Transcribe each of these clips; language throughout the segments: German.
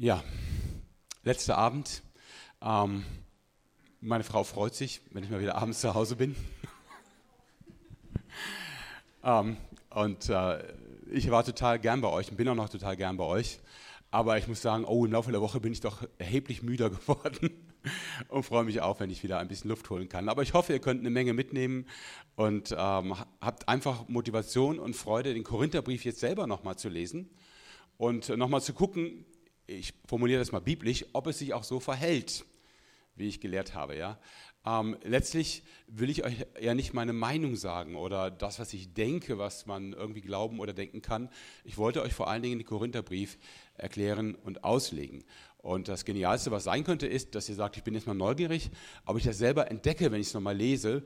Ja, letzter Abend. Ähm, meine Frau freut sich, wenn ich mal wieder abends zu Hause bin. ähm, und äh, ich war total gern bei euch und bin auch noch total gern bei euch. Aber ich muss sagen, oh, im Laufe der Woche bin ich doch erheblich müder geworden und freue mich auch, wenn ich wieder ein bisschen Luft holen kann. Aber ich hoffe, ihr könnt eine Menge mitnehmen und ähm, habt einfach Motivation und Freude, den Korintherbrief jetzt selber nochmal zu lesen und nochmal zu gucken, ich formuliere das mal biblisch, ob es sich auch so verhält, wie ich gelehrt habe. Ja? Ähm, letztlich will ich euch ja nicht meine Meinung sagen oder das, was ich denke, was man irgendwie glauben oder denken kann. Ich wollte euch vor allen Dingen den Korintherbrief erklären und auslegen. Und das Genialste, was sein könnte, ist, dass ihr sagt, ich bin jetzt mal neugierig, ob ich das selber entdecke, wenn ich es nochmal lese.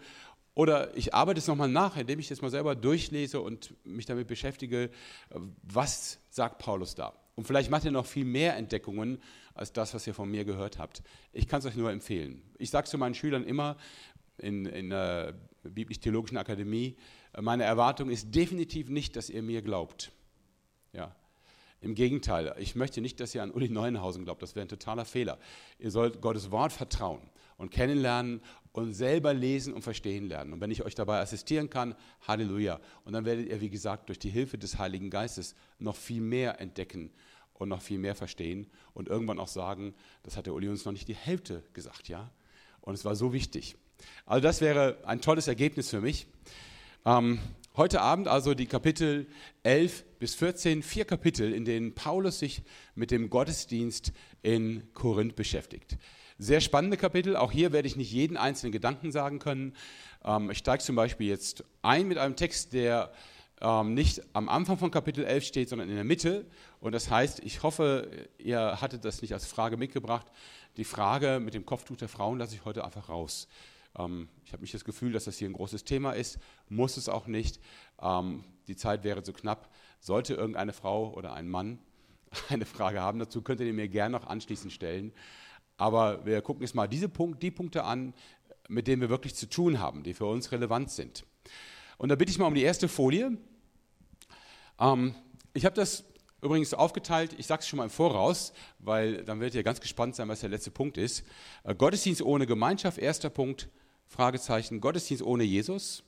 Oder ich arbeite es nochmal nach, indem ich das mal selber durchlese und mich damit beschäftige, was sagt Paulus da. Und vielleicht macht ihr noch viel mehr Entdeckungen als das, was ihr von mir gehört habt. Ich kann es euch nur empfehlen. Ich sage zu meinen Schülern immer in, in der Biblisch-Theologischen Akademie, meine Erwartung ist definitiv nicht, dass ihr mir glaubt. Ja. Im Gegenteil, ich möchte nicht, dass ihr an Uli Neuenhausen glaubt. Das wäre ein totaler Fehler. Ihr sollt Gottes Wort vertrauen und kennenlernen und selber lesen und verstehen lernen. Und wenn ich euch dabei assistieren kann, Halleluja. Und dann werdet ihr, wie gesagt, durch die Hilfe des Heiligen Geistes noch viel mehr entdecken und noch viel mehr verstehen und irgendwann auch sagen, das hat der Uli uns noch nicht die Hälfte gesagt, ja. Und es war so wichtig. Also das wäre ein tolles Ergebnis für mich. Ähm, heute Abend also die Kapitel 11 bis 14, vier Kapitel, in denen Paulus sich mit dem Gottesdienst in Korinth beschäftigt. Sehr spannende Kapitel. Auch hier werde ich nicht jeden einzelnen Gedanken sagen können. Ähm, ich steige zum Beispiel jetzt ein mit einem Text, der ähm, nicht am Anfang von Kapitel 11 steht, sondern in der Mitte. Und das heißt, ich hoffe, ihr hattet das nicht als Frage mitgebracht. Die Frage mit dem Kopftuch der Frauen lasse ich heute einfach raus. Ähm, ich habe nicht das Gefühl, dass das hier ein großes Thema ist. Muss es auch nicht. Die Zeit wäre zu knapp. Sollte irgendeine Frau oder ein Mann eine Frage haben dazu, könnt ihr mir gerne noch anschließend stellen. Aber wir gucken jetzt mal diese Punkt, die Punkte an, mit denen wir wirklich zu tun haben, die für uns relevant sind. Und da bitte ich mal um die erste Folie. Ähm, ich habe das übrigens aufgeteilt, ich sage es schon mal im Voraus, weil dann werdet ihr ganz gespannt sein, was der letzte Punkt ist. Äh, Gottesdienst ohne Gemeinschaft, erster Punkt, Fragezeichen. Gottesdienst ohne Jesus,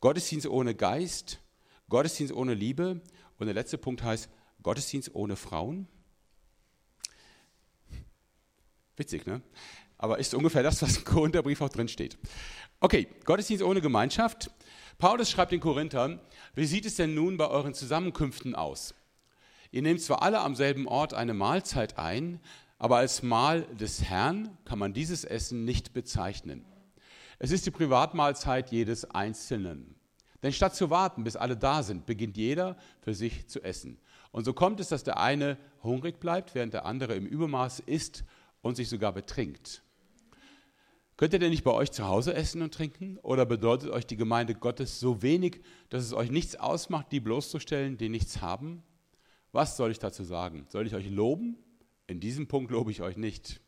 Gottesdienst ohne Geist, Gottesdienst ohne Liebe. Und der letzte Punkt heißt Gottesdienst ohne Frauen. Witzig, ne? Aber ist ungefähr das, was im Korintherbrief auch drin steht. Okay, Gottesdienst ohne Gemeinschaft. Paulus schreibt den Korinthern, wie sieht es denn nun bei euren Zusammenkünften aus? Ihr nehmt zwar alle am selben Ort eine Mahlzeit ein, aber als Mahl des Herrn kann man dieses Essen nicht bezeichnen. Es ist die Privatmahlzeit jedes Einzelnen. Denn statt zu warten, bis alle da sind, beginnt jeder für sich zu essen. Und so kommt es, dass der eine hungrig bleibt, während der andere im Übermaß isst und sich sogar betrinkt. Könnt ihr denn nicht bei euch zu Hause essen und trinken? Oder bedeutet euch die Gemeinde Gottes so wenig, dass es euch nichts ausmacht, die bloßzustellen, die nichts haben? Was soll ich dazu sagen? Soll ich euch loben? In diesem Punkt lobe ich euch nicht.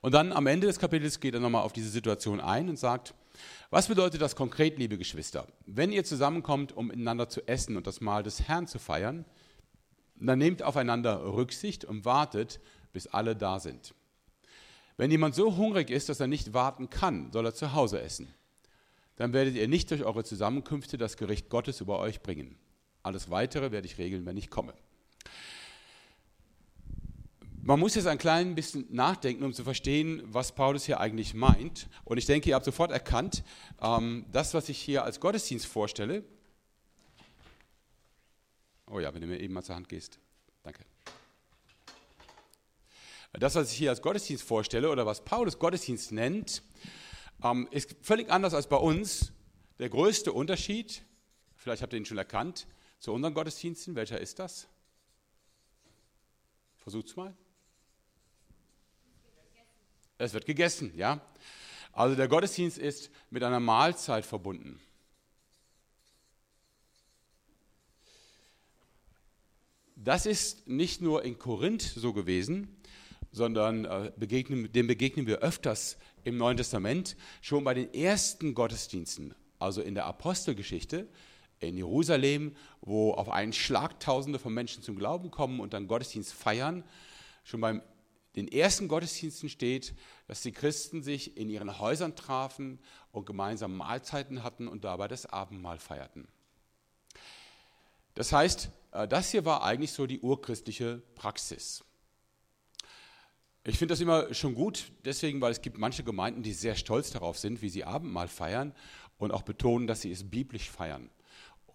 Und dann am Ende des Kapitels geht er nochmal auf diese Situation ein und sagt, was bedeutet das konkret, liebe Geschwister? Wenn ihr zusammenkommt, um miteinander zu essen und das Mahl des Herrn zu feiern, dann nehmt aufeinander Rücksicht und wartet, bis alle da sind. Wenn jemand so hungrig ist, dass er nicht warten kann, soll er zu Hause essen. Dann werdet ihr nicht durch eure Zusammenkünfte das Gericht Gottes über euch bringen. Alles Weitere werde ich regeln, wenn ich komme. Man muss jetzt ein klein bisschen nachdenken, um zu verstehen, was Paulus hier eigentlich meint. Und ich denke, ihr habt sofort erkannt, ähm, das, was ich hier als Gottesdienst vorstelle. Oh ja, wenn du mir eben mal zur Hand gehst. Danke. Das, was ich hier als Gottesdienst vorstelle oder was Paulus Gottesdienst nennt, ähm, ist völlig anders als bei uns. Der größte Unterschied, vielleicht habt ihr ihn schon erkannt, zu unseren Gottesdiensten, welcher ist das? Versucht's mal. Es wird gegessen, ja. Also der Gottesdienst ist mit einer Mahlzeit verbunden. Das ist nicht nur in Korinth so gewesen, sondern äh, begegnen, dem begegnen wir öfters im Neuen Testament. Schon bei den ersten Gottesdiensten, also in der Apostelgeschichte, in Jerusalem, wo auf einen Schlag Tausende von Menschen zum Glauben kommen und dann Gottesdienst feiern. Schon beim den ersten Gottesdiensten steht, dass die Christen sich in ihren Häusern trafen und gemeinsam Mahlzeiten hatten und dabei das Abendmahl feierten. Das heißt, äh, das hier war eigentlich so die urchristliche Praxis. Ich finde das immer schon gut, deswegen, weil es gibt manche Gemeinden, die sehr stolz darauf sind, wie sie Abendmahl feiern und auch betonen, dass sie es biblisch feiern.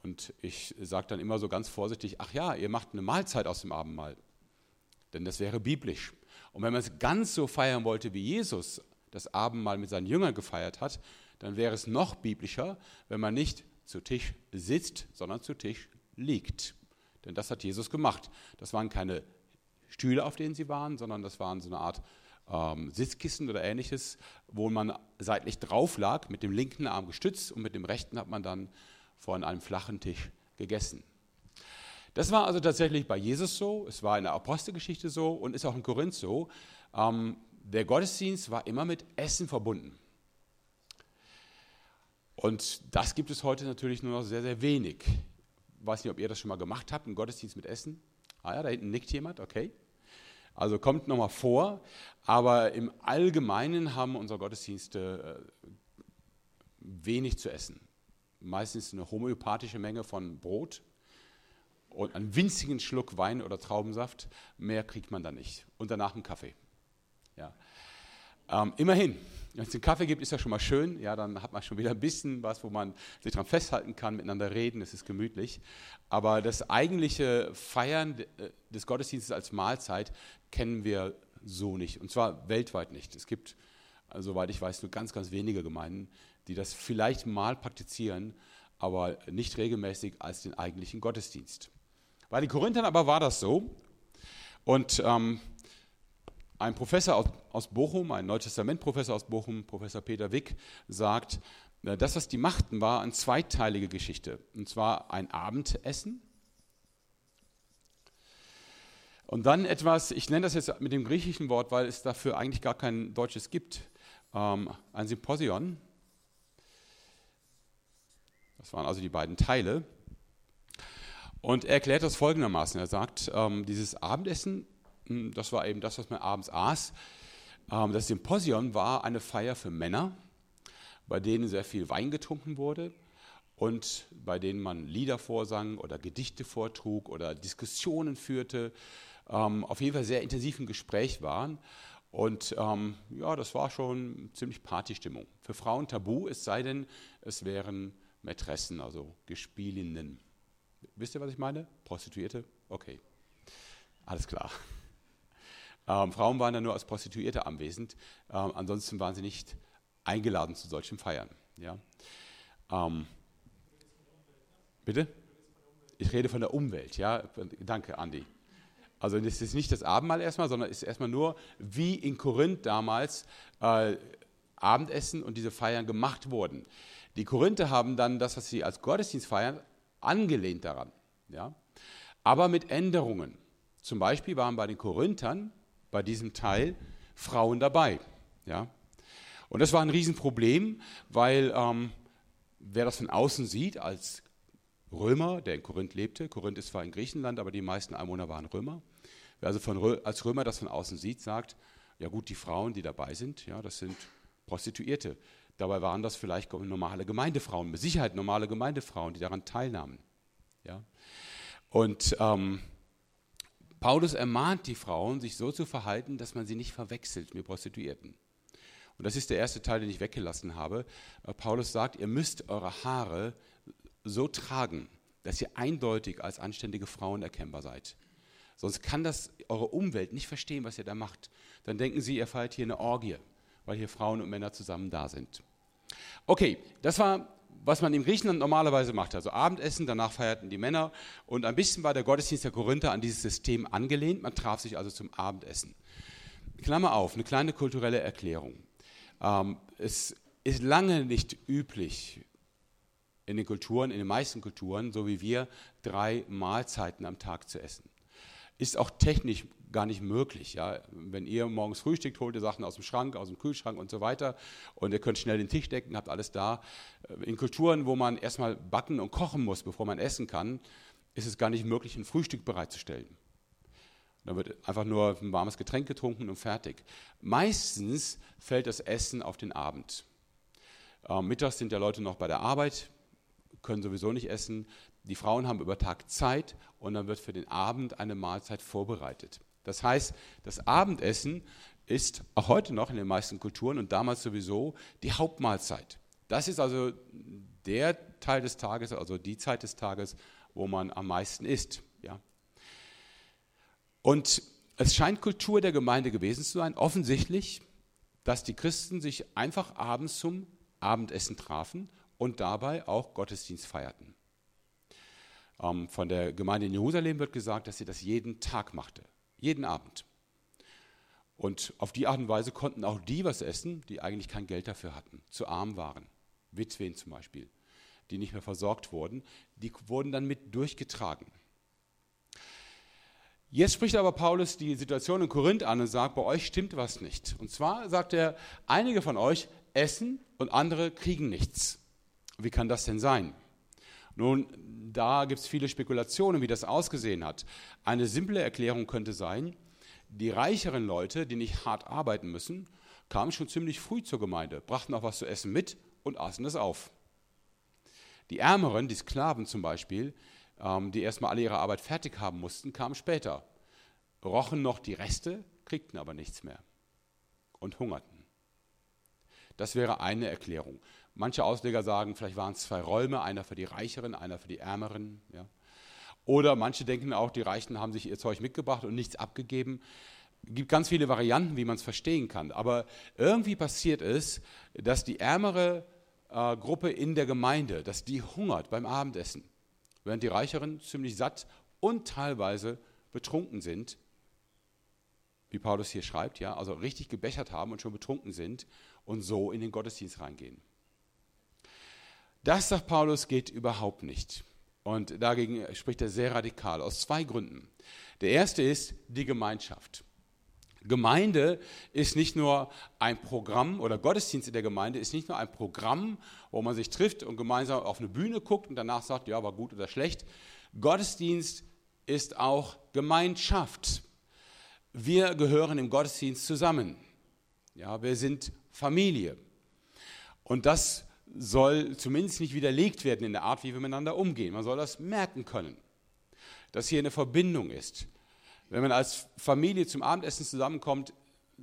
Und ich sage dann immer so ganz vorsichtig, ach ja, ihr macht eine Mahlzeit aus dem Abendmahl, denn das wäre biblisch. Und wenn man es ganz so feiern wollte, wie Jesus das Abendmahl mit seinen Jüngern gefeiert hat, dann wäre es noch biblischer, wenn man nicht zu Tisch sitzt, sondern zu Tisch liegt. Denn das hat Jesus gemacht. Das waren keine Stühle, auf denen sie waren, sondern das waren so eine Art ähm, Sitzkissen oder ähnliches, wo man seitlich drauf lag, mit dem linken Arm gestützt und mit dem rechten hat man dann vor einem flachen Tisch gegessen. Das war also tatsächlich bei Jesus so, es war in der Apostelgeschichte so und ist auch in Korinth so. Ähm, der Gottesdienst war immer mit Essen verbunden. Und das gibt es heute natürlich nur noch sehr, sehr wenig. Ich weiß nicht, ob ihr das schon mal gemacht habt, einen Gottesdienst mit Essen. Ah ja, da hinten nickt jemand, okay. Also kommt nochmal vor, aber im Allgemeinen haben unsere Gottesdienste äh, wenig zu essen. Meistens eine homöopathische Menge von Brot und einen winzigen Schluck Wein oder Traubensaft. Mehr kriegt man da nicht. Und danach einen Kaffee. Ja. Ähm, immerhin, wenn es einen Kaffee gibt, ist das schon mal schön. Ja, dann hat man schon wieder ein bisschen was, wo man sich dran festhalten kann, miteinander reden, es ist gemütlich. Aber das eigentliche Feiern äh, des Gottesdienstes als Mahlzeit kennen wir so nicht. Und zwar weltweit nicht. Es gibt, also, soweit ich weiß, nur ganz, ganz wenige Gemeinden, die das vielleicht mal praktizieren, aber nicht regelmäßig als den eigentlichen Gottesdienst. Bei den Korinthern aber war das so. Und ähm, ein Professor aus, Bochum, ein Neutestament-Professor aus Bochum, Professor Peter Wick, sagt, äh, das, was die machten, war eine zweiteilige Geschichte. Und zwar ein Abendessen. Und dann etwas, ich nenne das jetzt mit dem griechischen Wort, weil es dafür eigentlich gar kein deutsches gibt, ähm, ein Symposion. Das waren also die beiden Teile. Und er erklärt das folgendermaßen. Er sagt, ähm, dieses Abendessen das war eben das, was man abends aß. Ähm, das Symposion war eine Feier für Männer, bei denen sehr viel Wein getrunken wurde und bei denen man Lieder vorsang oder Gedichte vortrug oder Diskussionen führte, ähm, auf jeden Fall sehr intensiv im Gespräch waren. Und ähm, ja, das war schon ziemlich Partystimmung. Für Frauen tabu, es sei denn, es wären Mätressen, also Gespielinnen. Wisst ihr, was ich meine? Prostituierte? Okay. Alles klar. Ähm, Frauen waren dann nur als Prostituierte anwesend, ähm, ansonsten waren sie nicht eingeladen zu solchen Feiern. Ja? Ähm, bitte? Ich rede von der Umwelt, ja. Danke, Andi. Also es ist nicht das Abendmahl erstmal, sondern es ist erstmal nur, wie in Korinth damals äh, Abendessen und diese Feiern gemacht wurden. Die Korinther haben dann das, was sie als Gottesdienst feiern, angelehnt daran. Ja? Aber mit Änderungen. Zum Beispiel waren bei den Korinthern bei diesem Teil Frauen dabei. Ja? Und das war ein Riesenproblem, weil ähm, wer das von außen sieht, als Römer, der in Korinth lebte, Korinth ist zwar in Griechenland, aber die meisten Einwohner waren Römer, wer also von, als Römer das von außen sieht, sagt, ja gut, die Frauen, die dabei sind, ja, das sind Prostituierte. Dabei waren das vielleicht normale Gemeindefrauen, mit Sicherheit normale Gemeindefrauen, die daran teilnahmen. Ja? Und ähm, Paulus ermahnt die Frauen, sich so zu verhalten, dass man sie nicht verwechselt mit Prostituierten. Und das ist der erste Teil, den ich weggelassen habe. Äh, Paulus sagt, ihr müsst eure Haare so tragen, dass ihr eindeutig als anständige Frauen erkennbar seid. Sonst kann das eure Umwelt nicht verstehen, was ihr da macht. Dann denken sie, ihr feiert hier eine Orgie, weil hier Frauen und Männer zusammen da sind. Okay, das war was man in Griechenland normalerweise macht. Also Abendessen, danach feierten die Männer und ein bisschen war der Gottesdienst der Korinther an dieses System angelehnt. Man traf sich also zum Abendessen. Klammer auf, eine kleine kulturelle Erklärung. Ähm, es ist lange nicht üblich in den Kulturen, in den meisten Kulturen, so wie wir, drei Mahlzeiten am Tag zu essen. Ist auch technisch gar nicht möglich. Ja? Wenn ihr morgens frühstückt, holt ihr Sachen aus dem Schrank, aus dem Kühlschrank und so weiter und ihr könnt schnell den Tisch decken, habt alles da. In Kulturen, wo man erstmal backen und kochen muss, bevor man essen kann, ist es gar nicht möglich, ein Frühstück bereitzustellen. Da wird einfach nur ein warmes Getränk getrunken und fertig. Meistens fällt das Essen auf den Abend. Äh, mittags sind ja Leute noch bei der Arbeit, können sowieso nicht essen. Die Frauen haben über Tag Zeit und dann wird für den Abend eine Mahlzeit vorbereitet. Das heißt, das Abendessen ist auch heute noch in den meisten Kulturen und damals sowieso die Hauptmahlzeit. Das ist also der Teil des Tages, also die Zeit des Tages, wo man am meisten isst. Ja. Und es scheint Kultur der Gemeinde gewesen zu sein, offensichtlich, dass die Christen sich einfach abends zum Abendessen trafen und dabei auch Gottesdienst feierten. Ähm, von der Gemeinde in Jerusalem wird gesagt, dass sie das jeden Tag machte, jeden Abend. Und auf die Art und Weise konnten auch die was essen, die eigentlich kein Geld dafür hatten, zu arm waren. Witwen zum Beispiel, die nicht mehr versorgt wurden, die wurden dann mit durchgetragen. Jetzt spricht aber Paulus die Situation in Korinth an und sagt, bei euch stimmt was nicht. Und zwar sagt er, einige von euch essen und andere kriegen nichts. Wie kann das denn sein? Nun, da gibt es viele Spekulationen, wie das ausgesehen hat. Eine simple Erklärung könnte sein, die reicheren Leute, die nicht hart arbeiten müssen, kamen schon ziemlich früh zur Gemeinde, brachten auch was zu essen mit und aßen es auf. Die Ärmeren, die Sklaven zum Beispiel, ähm, die erstmal alle ihre Arbeit fertig haben mussten, kamen später, rochen noch die Reste, kriegten aber nichts mehr und hungerten. Das wäre eine Erklärung. Manche Ausleger sagen, vielleicht waren es zwei Räume, einer für die Reicheren, einer für die Ärmeren. Ja. Oder manche denken auch, die Reichen haben sich ihr Zeug mitgebracht und nichts abgegeben. Es gibt ganz viele Varianten, wie man es verstehen kann. Aber irgendwie passiert es, dass die ärmere äh, Gruppe in der Gemeinde, dass die hungert beim Abendessen während die Reicheren ziemlich satt und teilweise betrunken sind, wie Paulus hier schreibt, ja, also richtig gebechert haben und schon betrunken sind und so in den Gottesdienst reingehen. Das, sagt Paulus, geht überhaupt nicht. Und dagegen spricht er sehr radikal, aus zwei Gründen. Der erste ist die Gemeinschaft. Gemeinde ist nicht nur ein Programm oder Gottesdienst in der Gemeinde ist nicht nur ein Programm, wo man sich trifft und gemeinsam auf eine Bühne guckt und danach sagt, ja, war gut oder schlecht. Gottesdienst ist auch Gemeinschaft. Wir gehören im Gottesdienst zusammen. Ja, wir sind Familie. Und das soll zumindest nicht widerlegt werden in der Art, wie wir miteinander umgehen. Man soll das merken können, dass hier eine Verbindung ist. Wenn man als Familie zum Abendessen zusammenkommt,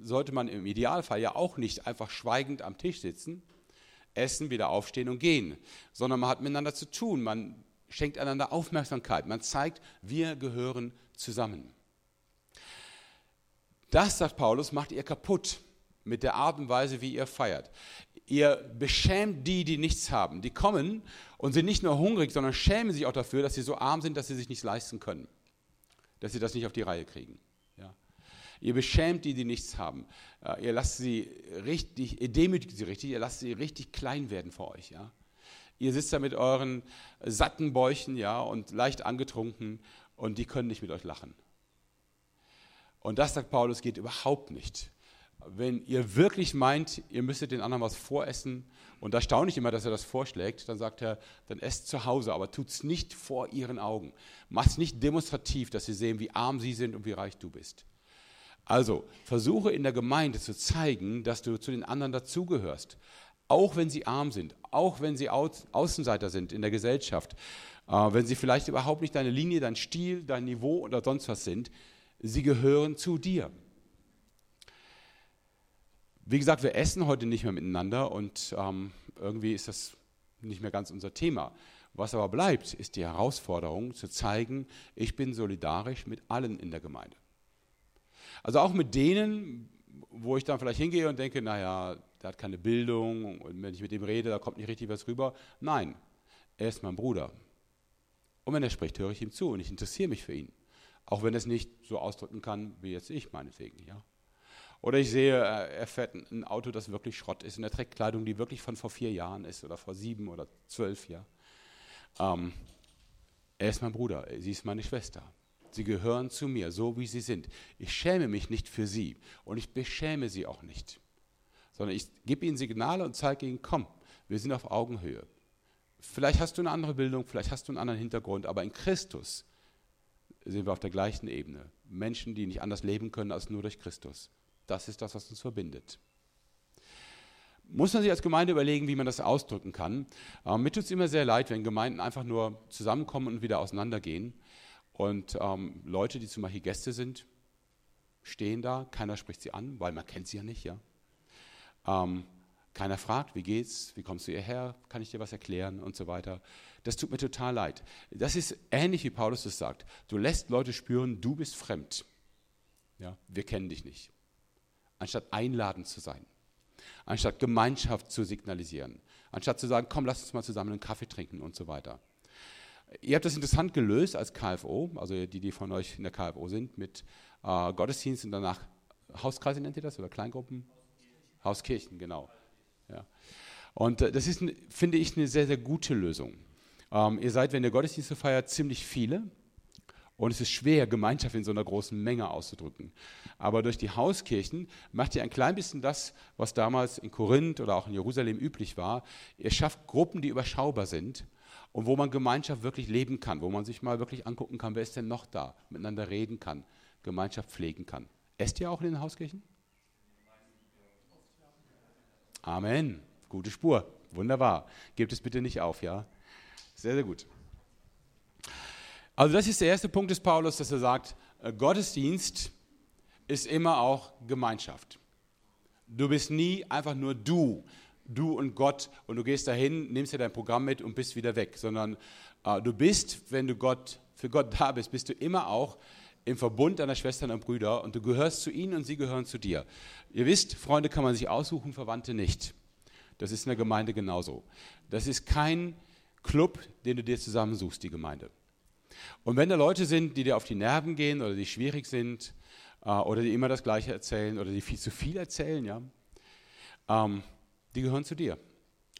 sollte man im Idealfall ja auch nicht einfach schweigend am Tisch sitzen, essen, wieder aufstehen und gehen, sondern man hat miteinander zu tun, man schenkt einander Aufmerksamkeit, man zeigt, wir gehören zusammen. Das, sagt Paulus, macht ihr kaputt mit der Art und Weise, wie ihr feiert. Ihr beschämt die, die nichts haben. Die kommen und sind nicht nur hungrig, sondern schämen sich auch dafür, dass sie so arm sind, dass sie sich nichts leisten können dass sie das nicht auf die Reihe kriegen. Ja. Ihr beschämt die, die nichts haben. Ihr lasst sie richtig, ihr demütigt sie richtig, ihr lasst sie richtig klein werden vor euch. Ja. Ihr sitzt da mit euren satten Bäuchen ja, und leicht angetrunken und die können nicht mit euch lachen. Und das, sagt Paulus, geht überhaupt nicht. Wenn ihr wirklich meint, ihr müsstet den anderen was voressen, und da staune ich immer, dass er das vorschlägt, dann sagt er, dann esst zu Hause, aber tut es nicht vor ihren Augen. Macht es nicht demonstrativ, dass sie sehen, wie arm sie sind und wie reich du bist. Also versuche in der Gemeinde zu zeigen, dass du zu den anderen dazugehörst, auch wenn sie arm sind, auch wenn sie Außenseiter sind in der Gesellschaft, äh, wenn sie vielleicht überhaupt nicht deine Linie, dein Stil, dein Niveau oder sonst was sind, sie gehören zu dir. Wie gesagt, wir essen heute nicht mehr miteinander und ähm, irgendwie ist das nicht mehr ganz unser Thema. Was aber bleibt, ist die Herausforderung zu zeigen, ich bin solidarisch mit allen in der Gemeinde. Also auch mit denen, wo ich dann vielleicht hingehe und denke, naja, der hat keine Bildung und wenn ich mit ihm rede, da kommt nicht richtig was rüber. Nein, er ist mein Bruder. Und wenn er spricht, höre ich ihm zu und ich interessiere mich für ihn. Auch wenn er es nicht so ausdrücken kann, wie jetzt ich meinetwegen. Ja? Oder ich sehe, äh, er fährt ein Auto, das wirklich Schrott ist und er trägt Kleidung, die wirklich von vor vier Jahren ist oder vor sieben oder zwölf Jahren. Ähm, er ist mein Bruder, sie ist meine Schwester. Sie gehören zu mir, so wie sie sind. Ich schäme mich nicht für sie und ich beschäme sie auch nicht, sondern ich gebe ihnen Signale und zeige ihnen, komm, wir sind auf Augenhöhe. Vielleicht hast du eine andere Bildung, vielleicht hast du einen anderen Hintergrund, aber in Christus sind wir auf der gleichen Ebene. Menschen, die nicht anders leben können als nur durch Christus. Das ist das, was uns verbindet. Muss man sich als Gemeinde überlegen, wie man das ausdrücken kann. Ähm, mir tut es immer sehr leid, wenn Gemeinden einfach nur zusammenkommen und wieder auseinandergehen. Und ähm, Leute, die zum Beispiel Gäste sind, stehen da, keiner spricht sie an, weil man kennt sie ja nicht, ja. Ähm, keiner fragt, wie geht's, wie kommst du hierher, kann ich dir was erklären und so weiter. Das tut mir total leid. Das ist ähnlich wie Paulus es sagt. Du lässt Leute spüren, du bist fremd. Ja, wir kennen dich nicht. Anstatt einladend zu sein, anstatt Gemeinschaft zu signalisieren, anstatt zu sagen, komm, lass uns mal zusammen einen Kaffee trinken und so weiter. Ihr habt das interessant gelöst als KFO, also die, die von euch in der KFO sind, mit äh, Gottesdienst und danach Hauskreise nennt ihr das oder Kleingruppen? Hauskirchen, Hauskirchen genau. Ja. Und äh, das ist, finde ich, eine sehr, sehr gute Lösung. Ähm, ihr seid, wenn ihr Gottesdienste feiert, ziemlich viele. Und es ist schwer, Gemeinschaft in so einer großen Menge auszudrücken. Aber durch die Hauskirchen macht ihr ein klein bisschen das, was damals in Korinth oder auch in Jerusalem üblich war. Ihr schafft Gruppen, die überschaubar sind und wo man Gemeinschaft wirklich leben kann, wo man sich mal wirklich angucken kann, wer ist denn noch da, miteinander reden kann, Gemeinschaft pflegen kann. Esst ihr auch in den Hauskirchen? Amen. Gute Spur. Wunderbar. Gebt es bitte nicht auf, ja? Sehr, sehr gut. Also das ist der erste Punkt des Paulus, dass er sagt, äh, Gottesdienst ist immer auch Gemeinschaft. Du bist nie einfach nur du, du und Gott und du gehst dahin, nimmst dir dein Programm mit und bist wieder weg, sondern äh, du bist, wenn du Gott, für Gott da bist, bist du immer auch im Verbund deiner Schwestern und Brüder und du gehörst zu ihnen und sie gehören zu dir. Ihr wisst, Freunde kann man sich aussuchen, Verwandte nicht. Das ist in der Gemeinde genauso. Das ist kein Club, den du dir zusammensuchst, die Gemeinde. Und wenn da Leute sind, die dir auf die Nerven gehen oder die schwierig sind äh, oder die immer das Gleiche erzählen oder die viel zu viel erzählen, ja, ähm, die gehören zu dir,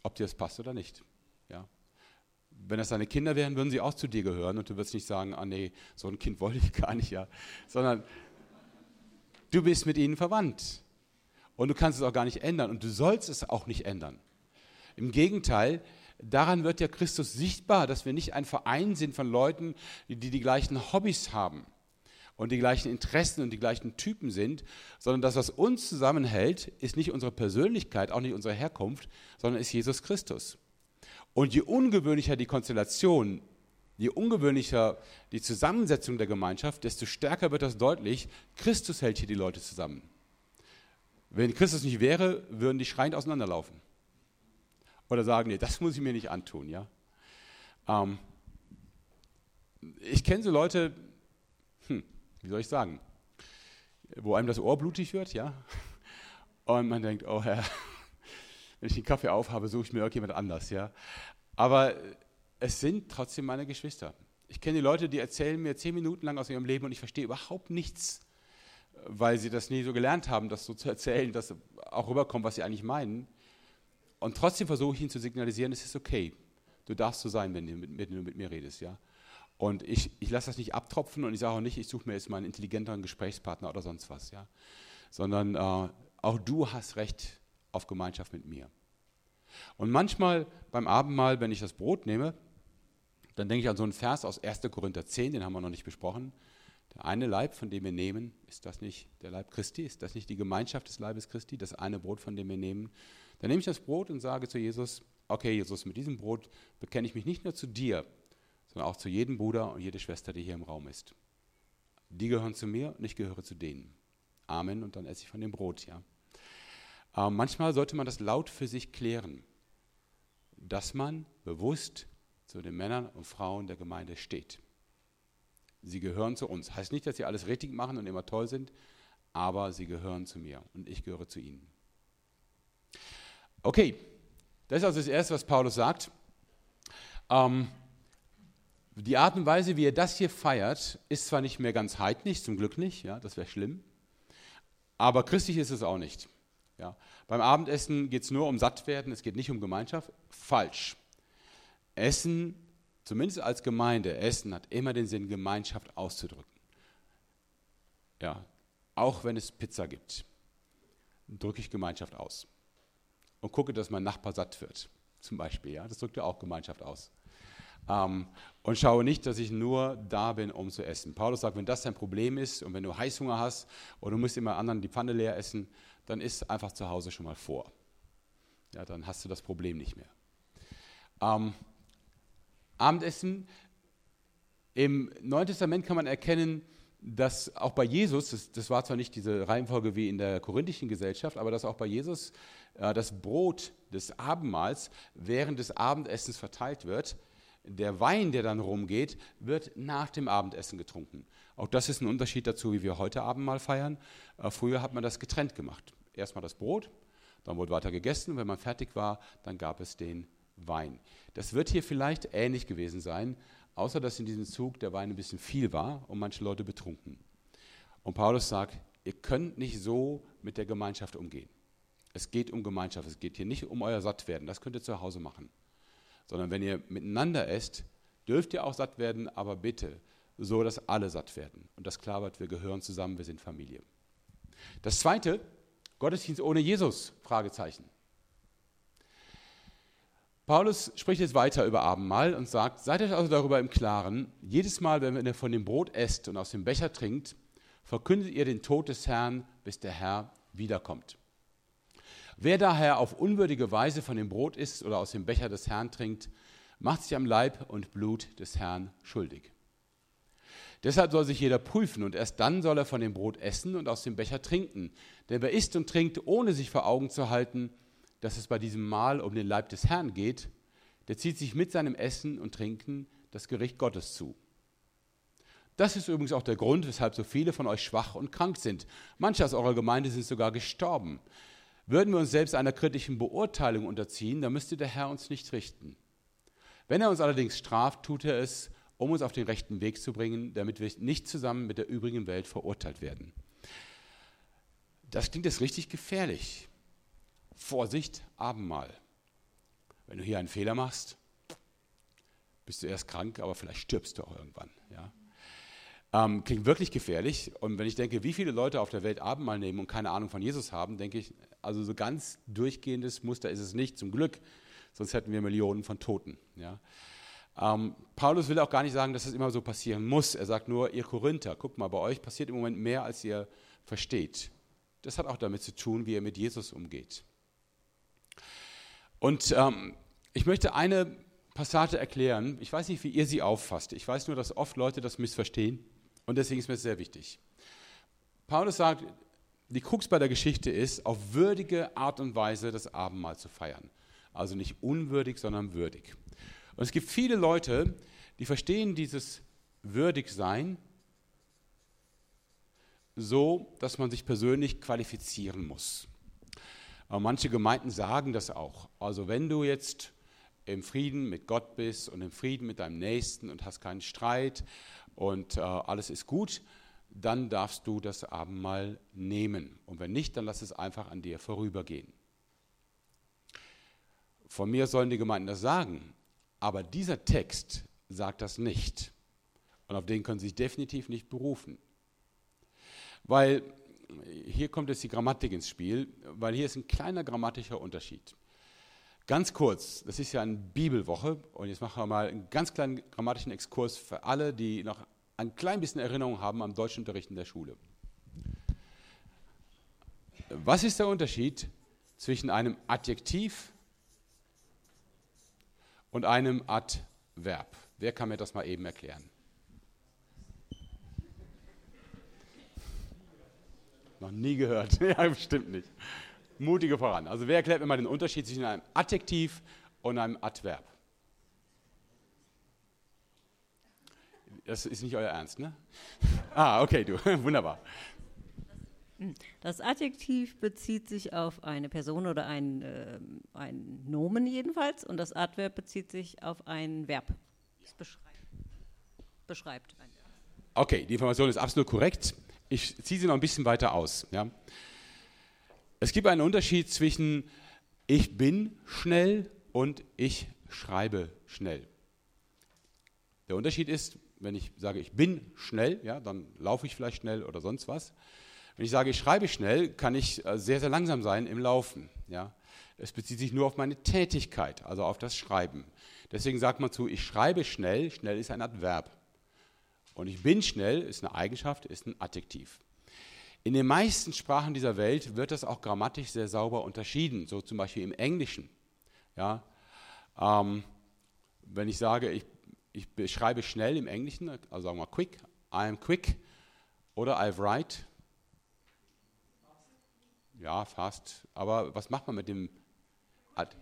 ob dir das passt oder nicht. Ja. Wenn das deine Kinder wären, würden sie auch zu dir gehören und du wirst nicht sagen, ah nee, so ein Kind wollte ich gar nicht, ja, sondern du bist mit ihnen verwandt und du kannst es auch gar nicht ändern und du sollst es auch nicht ändern. Im Gegenteil, daran wird ja Christus sichtbar, dass wir nicht ein Verein sind von Leuten, die die gleichen Hobbys haben und die gleichen Interessen und die gleichen Typen sind, sondern das, was uns zusammenhält, ist nicht unsere Persönlichkeit, auch nicht unsere Herkunft, sondern ist Jesus Christus. Und je ungewöhnlicher die Konstellation, je ungewöhnlicher die Zusammensetzung der Gemeinschaft, desto stärker wird das deutlich, Christus hält hier die Leute zusammen. Wenn Christus nicht wäre, würden die schreiend auseinanderlaufen. Oder sagen, nee, das muss ich mir nicht antun. Ja? Ähm, ich kenne so Leute, hm, wie soll ich sagen, wo einem das Ohr blutig wird, ja, und man denkt, oh Herr, wenn ich den Kaffee aufhabe, suche ich mir irgendjemand anders, ja. Aber es sind trotzdem meine Geschwister. Ich kenne die Leute, die erzählen mir zehn Minuten lang aus ihrem Leben und ich verstehe überhaupt nichts, weil sie das nie so gelernt haben, das so zu erzählen, dass auch rüberkommt, was sie eigentlich meinen. Und trotzdem versuche ich ihnen zu signalisieren, es ist okay. Du darfst so sein, wenn du mit, wenn mit mir redest, ja. Und ich, ich lasse das nicht abtropfen und ich sage auch nicht, ich suche mir jetzt mal einen intelligenteren Gesprächspartner oder sonst was, ja. Sondern äh, auch du hast Recht auf Gemeinschaft mit mir. Und manchmal beim Abendmahl, wenn ich das Brot nehme, dann denke ich an so einen Vers aus 1. Korinther 10, den haben wir noch nicht besprochen. Der eine Leib, von dem wir nehmen, ist das nicht der Leib Christi? Ist das nicht die Gemeinschaft des Leibes Christi? Das eine Brot, von dem wir nehmen? Dann nehme ich das Brot und sage zu Jesus, okay Jesus, mit diesem Brot bekenne ich mich nicht nur zu dir, sondern auch zu jedem Bruder und jede Schwester, die hier im Raum ist. Die gehören zu mir und ich gehöre zu denen. Amen. Und dann esse ich von dem Brot, ja. Aber manchmal sollte man das laut für sich klären, dass man bewusst zu den Männern und Frauen der Gemeinde steht. Sie gehören zu uns. Heißt nicht, dass sie alles richtig machen und immer toll sind, aber sie gehören zu mir und ich gehöre zu ihnen. Okay, das ist also das Erste, was Paulus sagt. Ähm, die Art und Weise, wie er das hier feiert, ist zwar nicht mehr ganz heidnig, zum Glück nicht, ja, das wäre schlimm, aber christlich ist es auch nicht. Ja. Beim Abendessen geht es nur um Sattwerden, es geht nicht um Gemeinschaft. Falsch. Essen, zumindest als Gemeinde, Essen hat immer den Sinn, Gemeinschaft auszudrücken. Ja, auch wenn es Pizza gibt, drücke ich Gemeinschaft aus. Und gucke, dass mein Nachbar satt wird, zum Beispiel. Ja, das drückt ja auch Gemeinschaft aus. Ähm, und schaue nicht, dass ich nur da bin, um zu essen. Paulus sagt, wenn das dein Problem ist und wenn du Heißhunger hast oder du musst immer anderen die Pfanne leer essen, dann isst einfach zu Hause schon mal vor. Ja, dann hast du das Problem nicht mehr. Ähm, Abendessen. Im Neuen Testament kann man erkennen, dass auch bei Jesus, das, das, war zwar nicht diese Reihenfolge wie in der korinthischen Gesellschaft, aber dass auch bei Jesus äh, das Brot des Abendmahls während des Abendessens verteilt wird. Der Wein, der dann rumgeht, wird nach dem Abendessen getrunken. Auch das ist ein Unterschied dazu, wie wir heute Abendmahl feiern. Äh, früher hat man das getrennt gemacht. Erstmal das Brot, dann wurde weiter gegessen. Wenn man fertig war, dann gab es den Wein. Das wird hier vielleicht ähnlich gewesen sein, außer dass in diesem Zug der Wein ein bisschen viel war und manche Leute betrunken. Und Paulus sagt, ihr könnt nicht so mit der Gemeinschaft umgehen. Es geht um Gemeinschaft, es geht hier nicht um euer Sattwerden, das könnt ihr zu Hause machen. Sondern wenn ihr miteinander esst, dürft ihr auch satt werden, aber bitte so, dass alle satt werden. Und das klar wird, wir gehören zusammen, wir sind Familie. Das zweite, Gottesdienst ohne Jesus? Fragezeichen. Paulus spricht jetzt weiter über Abendmahl und sagt, seid euch also darüber im Klaren, jedes Mal, wenn ihr von dem Brot esst und aus dem Becher trinkt, verkündet ihr den Tod des Herrn, bis der Herr wiederkommt. Wer daher auf unwürdige Weise von dem Brot isst oder aus dem Becher des Herrn trinkt, macht sich am Leib und Blut des Herrn schuldig. Deshalb soll sich jeder prüfen und erst dann soll er von dem Brot essen und aus dem Becher trinken. Denn wer isst und trinkt, ohne sich vor Augen zu halten, dass es bei diesem Mahl um den Leib des Herrn geht, der zieht sich mit seinem Essen und Trinken das Gericht Gottes zu. Das ist übrigens auch der Grund, weshalb so viele von euch schwach und krank sind. Manche aus eurer Gemeinde sind sogar gestorben. Würden wir uns selbst einer kritischen Beurteilung unterziehen, dann müsste der Herr uns nicht richten. Wenn er uns allerdings straft, tut er es, um uns auf den rechten Weg zu bringen, damit wir nicht zusammen mit der übrigen Welt verurteilt werden. Das klingt jetzt richtig gefährlich. Vorsicht, Abendmahl. Wenn du hier einen Fehler machst, bist du erst krank, aber vielleicht stirbst du auch irgendwann. Ja? Ähm, klingt wirklich gefährlich. Und wenn ich denke, wie viele Leute auf der Welt Abendmahl nehmen und keine Ahnung von Jesus haben, denke ich, also so ganz durchgehendes Muster ist es nicht, zum Glück. Sonst hätten wir Millionen von Toten. Ja? Ähm, Paulus will auch gar nicht sagen, dass es immer so passieren muss. Er sagt nur, ihr Korinther, guckt mal, bei euch passiert im Moment mehr, als ihr versteht. Das hat auch damit zu tun, wie ihr mit Jesus umgeht. Und ähm, ich möchte eine Passage erklären. Ich weiß nicht, wie ihr sie auffasst. Ich weiß nur, dass oft Leute das missverstehen. Und deswegen ist mir das sehr wichtig. Paulus sagt, die Krux bei der Geschichte ist, auf würdige Art und Weise das Abendmahl zu feiern. Also nicht unwürdig, sondern würdig. Und es gibt viele Leute, die verstehen dieses Würdigsein so, dass man sich persönlich qualifizieren muss. Aber manche Gemeinden sagen das auch. Also wenn du jetzt im Frieden mit Gott bist und im Frieden mit deinem Nächsten und hast keinen Streit und äh, alles ist gut, dann darfst du das Abendmahl nehmen. Und wenn nicht, dann lass es einfach an dir vorübergehen. Von mir sollen die Gemeinden das sagen, aber dieser Text sagt das nicht. Und auf den können sie sich definitiv nicht berufen. Weil hier kommt jetzt die Grammatik ins Spiel, weil hier ist ein kleiner grammatischer Unterschied. Ganz kurz, das ist ja eine Bibelwoche und jetzt machen wir mal einen ganz kleinen grammatischen Exkurs für alle, die noch ein klein bisschen Erinnerung haben am deutschen Unterricht in der Schule. Was ist der Unterschied zwischen einem Adjektiv und einem Adverb? Wer kann mir das mal eben erklären? Noch nie gehört. ja, bestimmt nicht. Mutige voran. Also wer erklärt mir mal den Unterschied zwischen einem Adjektiv und einem Adverb? Das ist nicht euer Ernst, ne? Ah, okay, du. Wunderbar. Das Adjektiv bezieht sich auf eine Person oder ein, äh, ein Nomen jedenfalls und das Adverb bezieht sich auf ein Verb. Es beschreibt. beschreibt ein Verb. Okay, die Information ist absolut korrekt ich ziehe sie noch ein bisschen weiter aus. Ja. Es gibt einen Unterschied zwischen ich bin schnell und ich schreibe schnell. Der Unterschied ist, wenn ich sage, ich bin schnell, ja, dann laufe ich vielleicht schnell oder sonst was. Wenn ich sage, ich schreibe schnell, kann ich äh, sehr, sehr langsam sein im Laufen. Ja. Es bezieht sich nur auf meine Tätigkeit, also auf das Schreiben. Deswegen sagt man zu, ich schreibe schnell, schnell ist ein Adverb. Und ich bin schnell ist eine Eigenschaft, ist ein Adjektiv. In den meisten Sprachen dieser Welt wird das auch grammatisch sehr sauber unterschieden, so zum Beispiel im Englischen. Ja, ähm, wenn ich sage, ich, ich beschreibe schnell im Englischen, also sagen wir quick, I am quick oder I write. Ja, fast. Aber was macht man mit dem Ad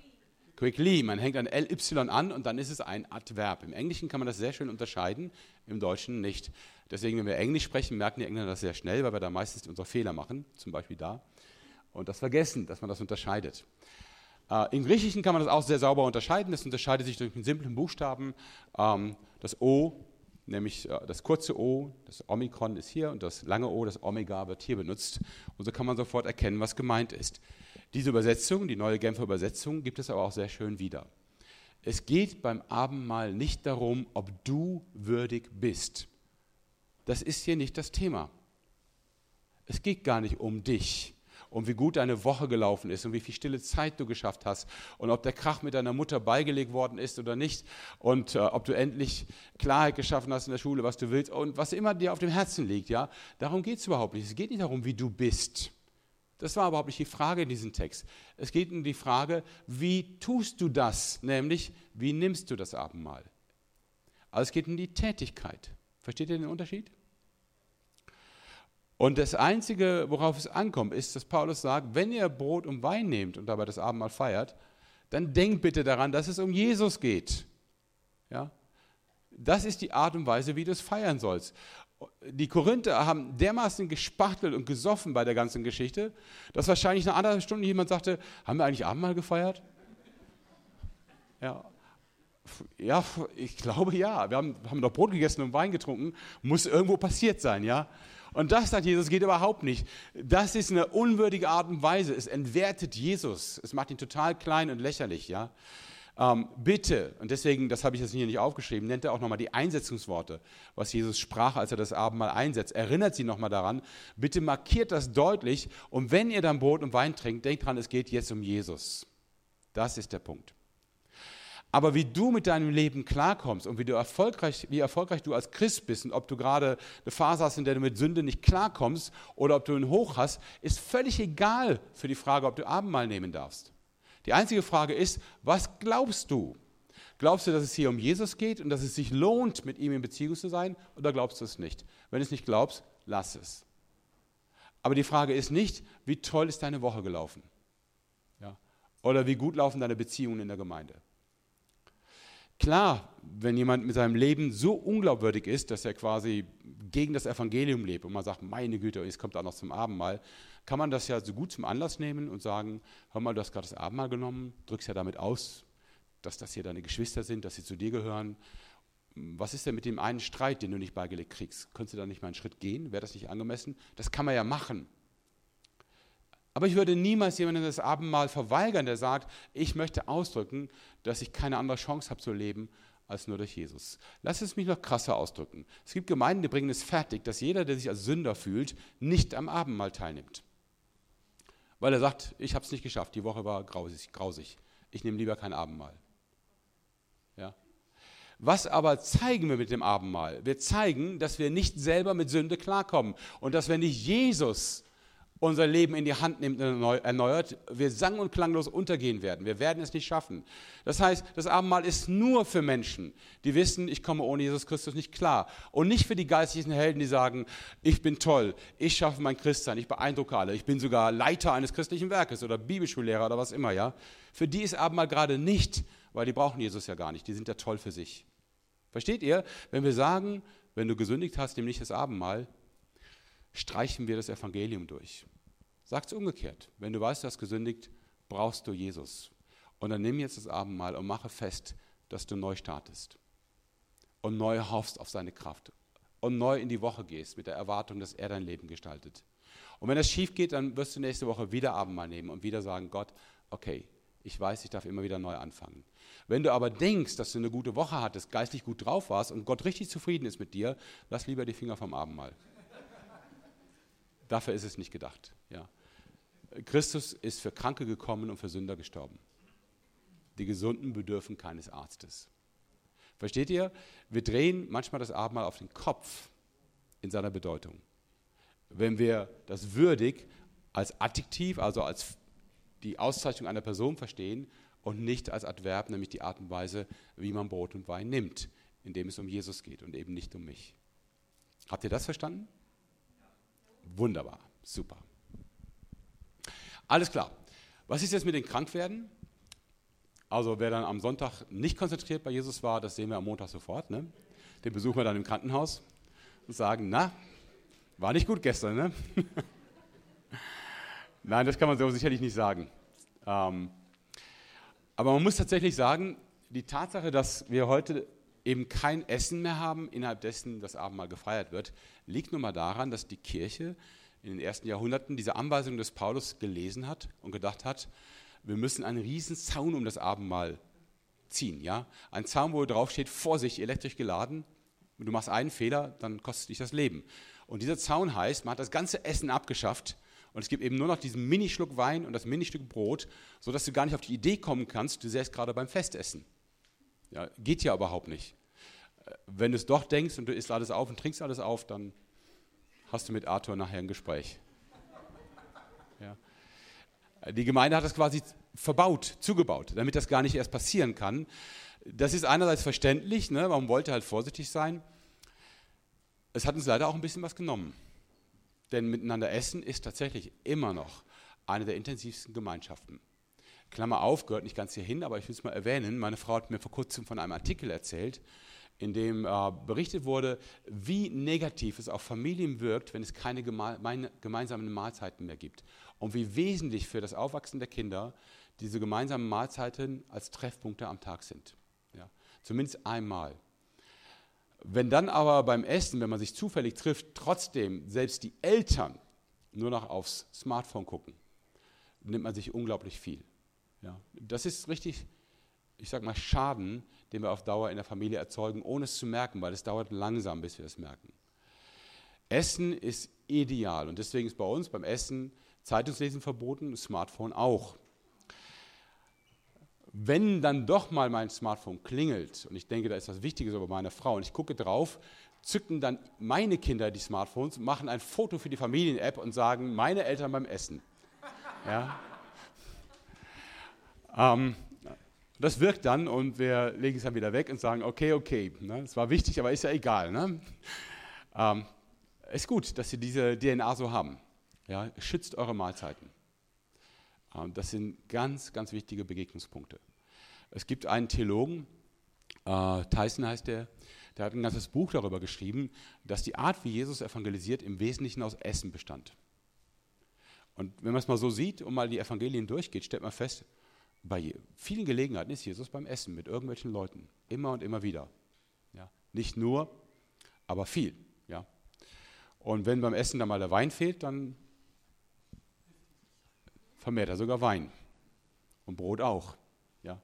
Quickly? Man hängt ein LY an und dann ist es ein Adverb. Im Englischen kann man das sehr schön unterscheiden, im Deutschen nicht. Deswegen, wenn wir Englisch sprechen, merken die Engländer das sehr schnell, weil wir da meistens unsere Fehler machen, zum Beispiel da. Und das vergessen, dass man das unterscheidet. Äh, Im Griechischen kann man das auch sehr sauber unterscheiden. Das unterscheidet sich durch einen simplen Buchstaben. Ähm, das O, nämlich äh, das kurze O, das Omikron ist hier und das lange O, das Omega, wird hier benutzt. Und so kann man sofort erkennen, was gemeint ist. Diese Übersetzung, die neue Genfer Übersetzung, gibt es aber auch sehr schön wieder. Es geht beim Abendmahl nicht darum, ob du würdig bist. Das ist hier nicht das Thema. Es geht gar nicht um dich und wie gut deine Woche gelaufen ist und wie viel stille Zeit du geschafft hast und ob der Krach mit deiner Mutter beigelegt worden ist oder nicht und äh, ob du endlich Klarheit geschaffen hast in der Schule, was du willst und was immer dir auf dem Herzen liegt. Ja? Darum geht es überhaupt nicht. Es geht nicht darum, wie du bist. Das war überhaupt nicht die Frage in diesem Text. Es geht um die Frage, wie tust du das? Nämlich, wie nimmst du das Abendmahl? Also es geht um die Tätigkeit. Versteht ihr den Unterschied? Und das Einzige, worauf es ankommt, ist, dass Paulus sagt, wenn ihr Brot und Wein nehmt und dabei das Abendmahl feiert, dann denkt bitte daran, dass es um Jesus geht. Ja? Das ist die Art und Weise, wie du es feiern sollst. Die Korinther haben dermaßen gespachtelt und gesoffen bei der ganzen Geschichte, dass wahrscheinlich nach anderthalb Stunden jemand sagte, haben wir eigentlich Abendmahl gefeiert? Ja, ja, ich glaube ja. Wir haben, haben doch Brot gegessen und Wein getrunken. Muss irgendwo passiert sein, ja. Und das, sagt Jesus, geht überhaupt nicht. Das ist eine unwürdige Art und Weise. Es entwertet Jesus. Es macht ihn total klein und lächerlich. Ja? Ähm, bitte, und deswegen, das habe ich jetzt hier nicht aufgeschrieben, nennt er auch nochmal die Einsetzungsworte, was Jesus sprach, als er das Abendmahl einsetzt. Erinnert sie nochmal daran. Bitte markiert das deutlich. Und wenn ihr dann Brot und Wein trinkt, denkt dran, es geht jetzt um Jesus. Das ist der Punkt. Aber wie du mit deinem Leben klarkommst und wie, du erfolgreich, wie erfolgreich du als Christ bist und ob du gerade eine Phase hast, in der du mit Sünde nicht klarkommst oder ob du einen Hoch hast, ist völlig egal für die Frage, ob du Abendmahl nehmen darfst. Die einzige Frage ist, was glaubst du? Glaubst du, dass es hier um Jesus geht und dass es sich lohnt, mit ihm in Beziehung zu sein oder glaubst du es nicht? Wenn du es nicht glaubst, lass es. Aber die Frage ist nicht, wie toll ist deine Woche gelaufen? Ja? Oder wie gut laufen deine Beziehungen in der Gemeinde? Klar, wenn jemand mit seinem Leben so unglaubwürdig ist, dass er quasi gegen das Evangelium lebt und man sagt, meine Güte, es kommt auch noch zum Abendmahl, kann man das ja so gut zum Anlass nehmen und sagen, hör mal, du hast gerade das Abendmahl genommen, drückst ja damit aus, dass das hier deine Geschwister sind, dass sie zu dir gehören. Was ist denn mit dem einen Streit, den du nicht beigelegt kriegst? Könntest du da nicht mal einen Schritt gehen? Wäre das nicht angemessen? Das kann man ja machen. Aber ich würde niemals jemandem das Abendmahl verweigern, der sagt, ich möchte ausdrücken, dass ich keine andere Chance habe zu leben als nur durch Jesus. Lass es mich noch krasser ausdrücken. Es gibt Gemeinden, die bringen es fertig, dass jeder, der sich als Sünder fühlt, nicht am Abendmahl teilnimmt. Weil er sagt, ich habe es nicht geschafft, die Woche war grausig, grausig. ich nehme lieber kein Abendmahl. Ja? Was aber zeigen wir mit dem Abendmahl? Wir zeigen, dass wir nicht selber mit Sünde klarkommen und dass wir nicht Jesus unser Leben in die Hand nimmt und erneuert, wir sang- und klanglos untergehen werden. Wir werden es nicht schaffen. Das heißt, das Abendmahl ist nur für Menschen, die wissen, ich komme ohne Jesus Christus nicht klar. Und nicht für die geistlichen Helden, die sagen, ich bin toll, ich schaffe mein Christsein, ich beeindrucke alle, ich bin sogar Leiter eines christlichen Werkes oder Bibelschullehrer oder was immer, ja. Für die ist Abendmahl gerade nicht, weil die brauchen Jesus ja gar nicht, die sind ja toll für sich. Versteht ihr? Wenn wir sagen, wenn du gesündigt hast, nimm nicht das Abendmahl, streichen wir das Evangelium durch. Sagt es umgekehrt. Wenn du weißt, du hast gesündigt, brauchst du Jesus. Und dann nimm jetzt das Abendmahl und mache fest, dass du neu startest. Und neu hoffst auf seine Kraft. Und neu in die Woche gehst mit der Erwartung, dass er dein Leben gestaltet. Und wenn das schief geht, dann wirst du nächste Woche wieder Abendmahl nehmen und wieder sagen, Gott, okay, ich weiß, ich darf immer wieder neu anfangen. Wenn du aber denkst, dass du eine gute Woche hattest, geistlich gut drauf warst und Gott richtig zufrieden ist mit dir, lass lieber die Finger vom Abendmahl. Dafür ist es nicht gedacht. Ja. Christus ist für Kranke gekommen und für Sünder gestorben. Die Gesunden bedürfen keines Arztes. Versteht ihr? Wir drehen manchmal das Abendmahl auf den Kopf in seiner Bedeutung. Wenn wir das würdig als Adjektiv, also als die Auszeichnung einer Person verstehen und nicht als Adverb, nämlich die Art und Weise, wie man Brot und Wein nimmt, indem es um Jesus geht und eben nicht um mich. Habt ihr das verstanden? Wunderbar, super. Alles klar. Was ist jetzt mit den Krankwerden? Also wer dann am Sonntag nicht konzentriert bei Jesus war, das sehen wir am Montag sofort. Ne? Den besuchen wir dann im Krankenhaus und sagen, na, war nicht gut gestern, ne? Nein, das kann man so sicherlich nicht sagen. Ähm, aber man muss tatsächlich sagen, die Tatsache, dass wir heute eben kein Essen mehr haben, innerhalb dessen das Abendmahl gefeiert wird, liegt nun mal daran, dass die Kirche in den ersten Jahrhunderten diese Anweisung des Paulus gelesen hat und gedacht hat, wir müssen einen riesen Zaun um das Abendmahl ziehen. Ja? Ein Zaun, wo drauf steht, Vorsicht, elektrisch geladen, du machst einen Fehler, dann kostet dich das Leben. Und dieser Zaun heißt, man hat das ganze Essen abgeschafft und es gibt eben nur noch diesen Minischluck Wein und das Ministück Brot, sodass du gar nicht auf die Idee kommen kannst, du säst gerade beim Festessen. Ja, geht ja überhaupt nicht. Wenn du es doch denkst und du isst alles auf und trinkst alles auf, dann hast du mit Arthur nachher ein Gespräch. Ja. Die Gemeinde hat das quasi verbaut, zugebaut, damit das gar nicht erst passieren kann. Das ist einerseits verständlich, ne, man wollte halt vorsichtig sein. Es hat uns leider auch ein bisschen was genommen. Denn miteinander essen ist tatsächlich immer noch eine der intensivsten Gemeinschaften. Klammer auf, gehört nicht ganz hierhin, aber ich will es mal erwähnen. Meine Frau hat mir vor kurzem von einem Artikel erzählt, in dem äh, berichtet wurde, wie negativ es auf Familien wirkt, wenn es keine geme gemeinsamen Mahlzeiten mehr gibt. Und wie wesentlich für das Aufwachsen der Kinder diese gemeinsamen Mahlzeiten als Treffpunkte am Tag sind. Ja, zumindest einmal. Wenn dann aber beim Essen, wenn man sich zufällig trifft, trotzdem selbst die Eltern nur noch aufs Smartphone gucken, nimmt man sich unglaublich viel. Ja, das ist richtig, ich sag mal, Schaden, den wir auf Dauer in der Familie erzeugen, ohne es zu merken, weil es dauert langsam, bis wir es merken. Essen ist ideal und deswegen ist bei uns beim Essen Zeitungslesen verboten, Smartphone auch wenn dann doch mal mein Smartphone klingelt und ich denke, da ist was Wichtiges über meine Frau und ich gucke drauf, zücken dann meine Kinder die Smartphones, machen ein Foto für die Familien-App und sagen, meine Eltern beim Essen. Ja? ähm, das wirkt dann und wir legen es dann wieder weg und sagen, okay, okay, ne, es war wichtig, aber ist ja egal. Ne? Ähm, ist gut, dass Sie diese DNA so haben. Ja? Schützt eure Mahlzeiten. Ähm, das sind ganz, ganz wichtige Begegnungspunkte. Es gibt einen Theologen, äh, Tyson heißt der, der hat ein ganzes Buch darüber geschrieben, dass die Art, wie Jesus evangelisiert, im Wesentlichen aus Essen bestand. Und wenn man es mal so sieht und mal die Evangelien durchgeht, stellt man fest, bei vielen Gelegenheiten ist Jesus beim Essen mit irgendwelchen Leuten, immer und immer wieder. Ja, nicht nur, aber viel. Ja. Und wenn beim Essen dann mal der Wein fehlt, dann vermehrt er sogar Wein. Und Brot auch. Ja.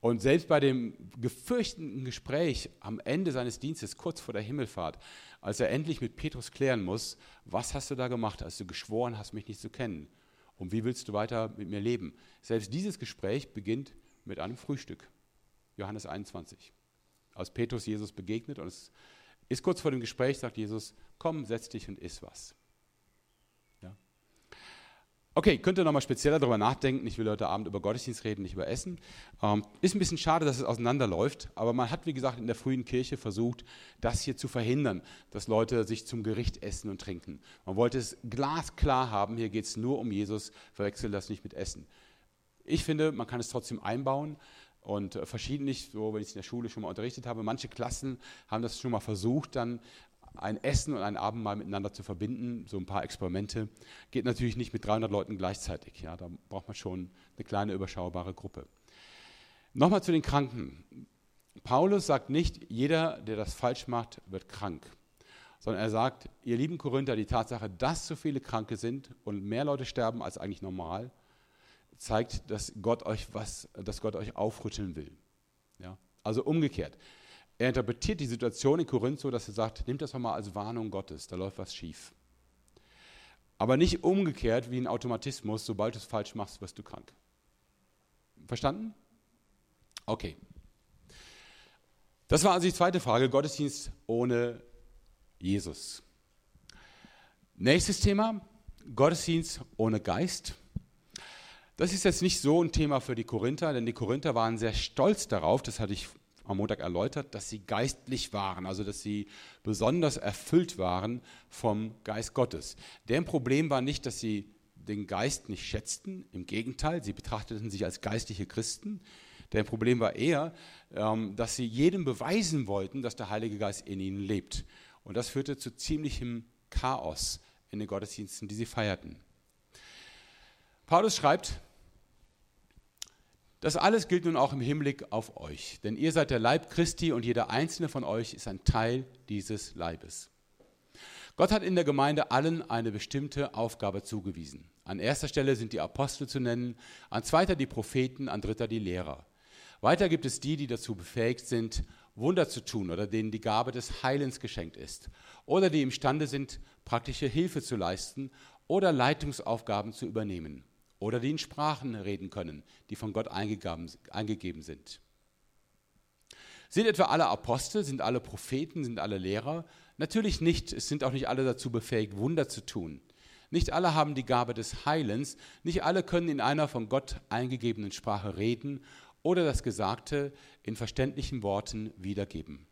Und selbst bei dem gefürchteten Gespräch am Ende seines Dienstes, kurz vor der Himmelfahrt, als er endlich mit Petrus klären muss, was hast du da gemacht, als du geschworen hast, mich nicht zu kennen? Und wie willst du weiter mit mir leben? Selbst dieses Gespräch beginnt mit einem Frühstück. Johannes 21. Als Petrus Jesus begegnet und es ist kurz vor dem Gespräch, sagt Jesus, komm, setz dich und iss was. Okay, könnt ihr nochmal spezieller darüber nachdenken. Ich will heute Abend über Gottesdienst reden, nicht über Essen. Ähm, ist ein bisschen schade, dass es auseinanderläuft, aber man hat, wie gesagt, in der frühen Kirche versucht, das hier zu verhindern, dass Leute sich zum Gericht essen und trinken. Man wollte es glasklar haben, hier geht es nur um Jesus, verwechselt das nicht mit Essen. Ich finde, man kann es trotzdem einbauen und äh, verschiedentlich, so wenn ich es in der Schule schon mal unterrichtet habe, manche Klassen haben das schon mal versucht, dann ein Essen und ein Abendmahl miteinander zu verbinden, so ein paar Experimente, geht natürlich nicht mit 300 Leuten gleichzeitig. Ja, da braucht man schon eine kleine überschaubare Gruppe. Nochmal zu den Kranken. Paulus sagt nicht, jeder, der das falsch macht, wird krank, sondern er sagt, ihr lieben Korinther, die Tatsache, dass so viele Kranke sind und mehr Leute sterben als eigentlich normal, zeigt, dass Gott euch was, dass Gott euch aufrütteln will. Ja? Also umgekehrt. Er interpretiert die Situation in Korinth so, dass er sagt, nimm das doch mal als Warnung Gottes, da läuft was schief. Aber nicht umgekehrt wie ein Automatismus, sobald du es falsch machst, wirst du krank. Verstanden? Okay. Das war also die zweite Frage, Gottesdienst ohne Jesus. Nächstes Thema, Gottesdienst ohne Geist. Das ist jetzt nicht so ein Thema für die Korinther, denn die Korinther waren sehr stolz darauf, das hatte ich am Montag erläutert, dass sie geistlich waren, also dass sie besonders erfüllt waren vom Geist Gottes. Deren Problem war nicht, dass sie den Geist nicht schätzten, im Gegenteil, sie betrachteten sich als geistliche Christen. Deren Problem war eher, ähm, dass sie jedem beweisen wollten, dass der Heilige Geist in ihnen lebt. Und das führte zu ziemlichem Chaos in den Gottesdiensten, die sie feierten. Paulus schreibt, das alles gilt nun auch im Hinblick auf euch, denn ihr seid der Leib Christi und jeder einzelne von euch ist ein Teil dieses Leibes. Gott hat in der Gemeinde allen eine bestimmte Aufgabe zugewiesen. An erster Stelle sind die Apostel zu nennen, an zweiter die Propheten, an dritter die Lehrer. Weiter gibt es die, die dazu befähigt sind, Wunder zu tun oder denen die Gabe des Heilens geschenkt ist oder die imstande sind, praktische Hilfe zu leisten oder Leitungsaufgaben zu übernehmen oder die in Sprachen reden können, die von Gott eingegeben sind. Sind etwa alle Apostel, sind alle Propheten, sind alle Lehrer? Natürlich nicht. Es sind auch nicht alle dazu befähigt, Wunder zu tun. Nicht alle haben die Gabe des Heilens. Nicht alle können in einer von Gott eingegebenen Sprache reden oder das Gesagte in verständlichen Worten wiedergeben.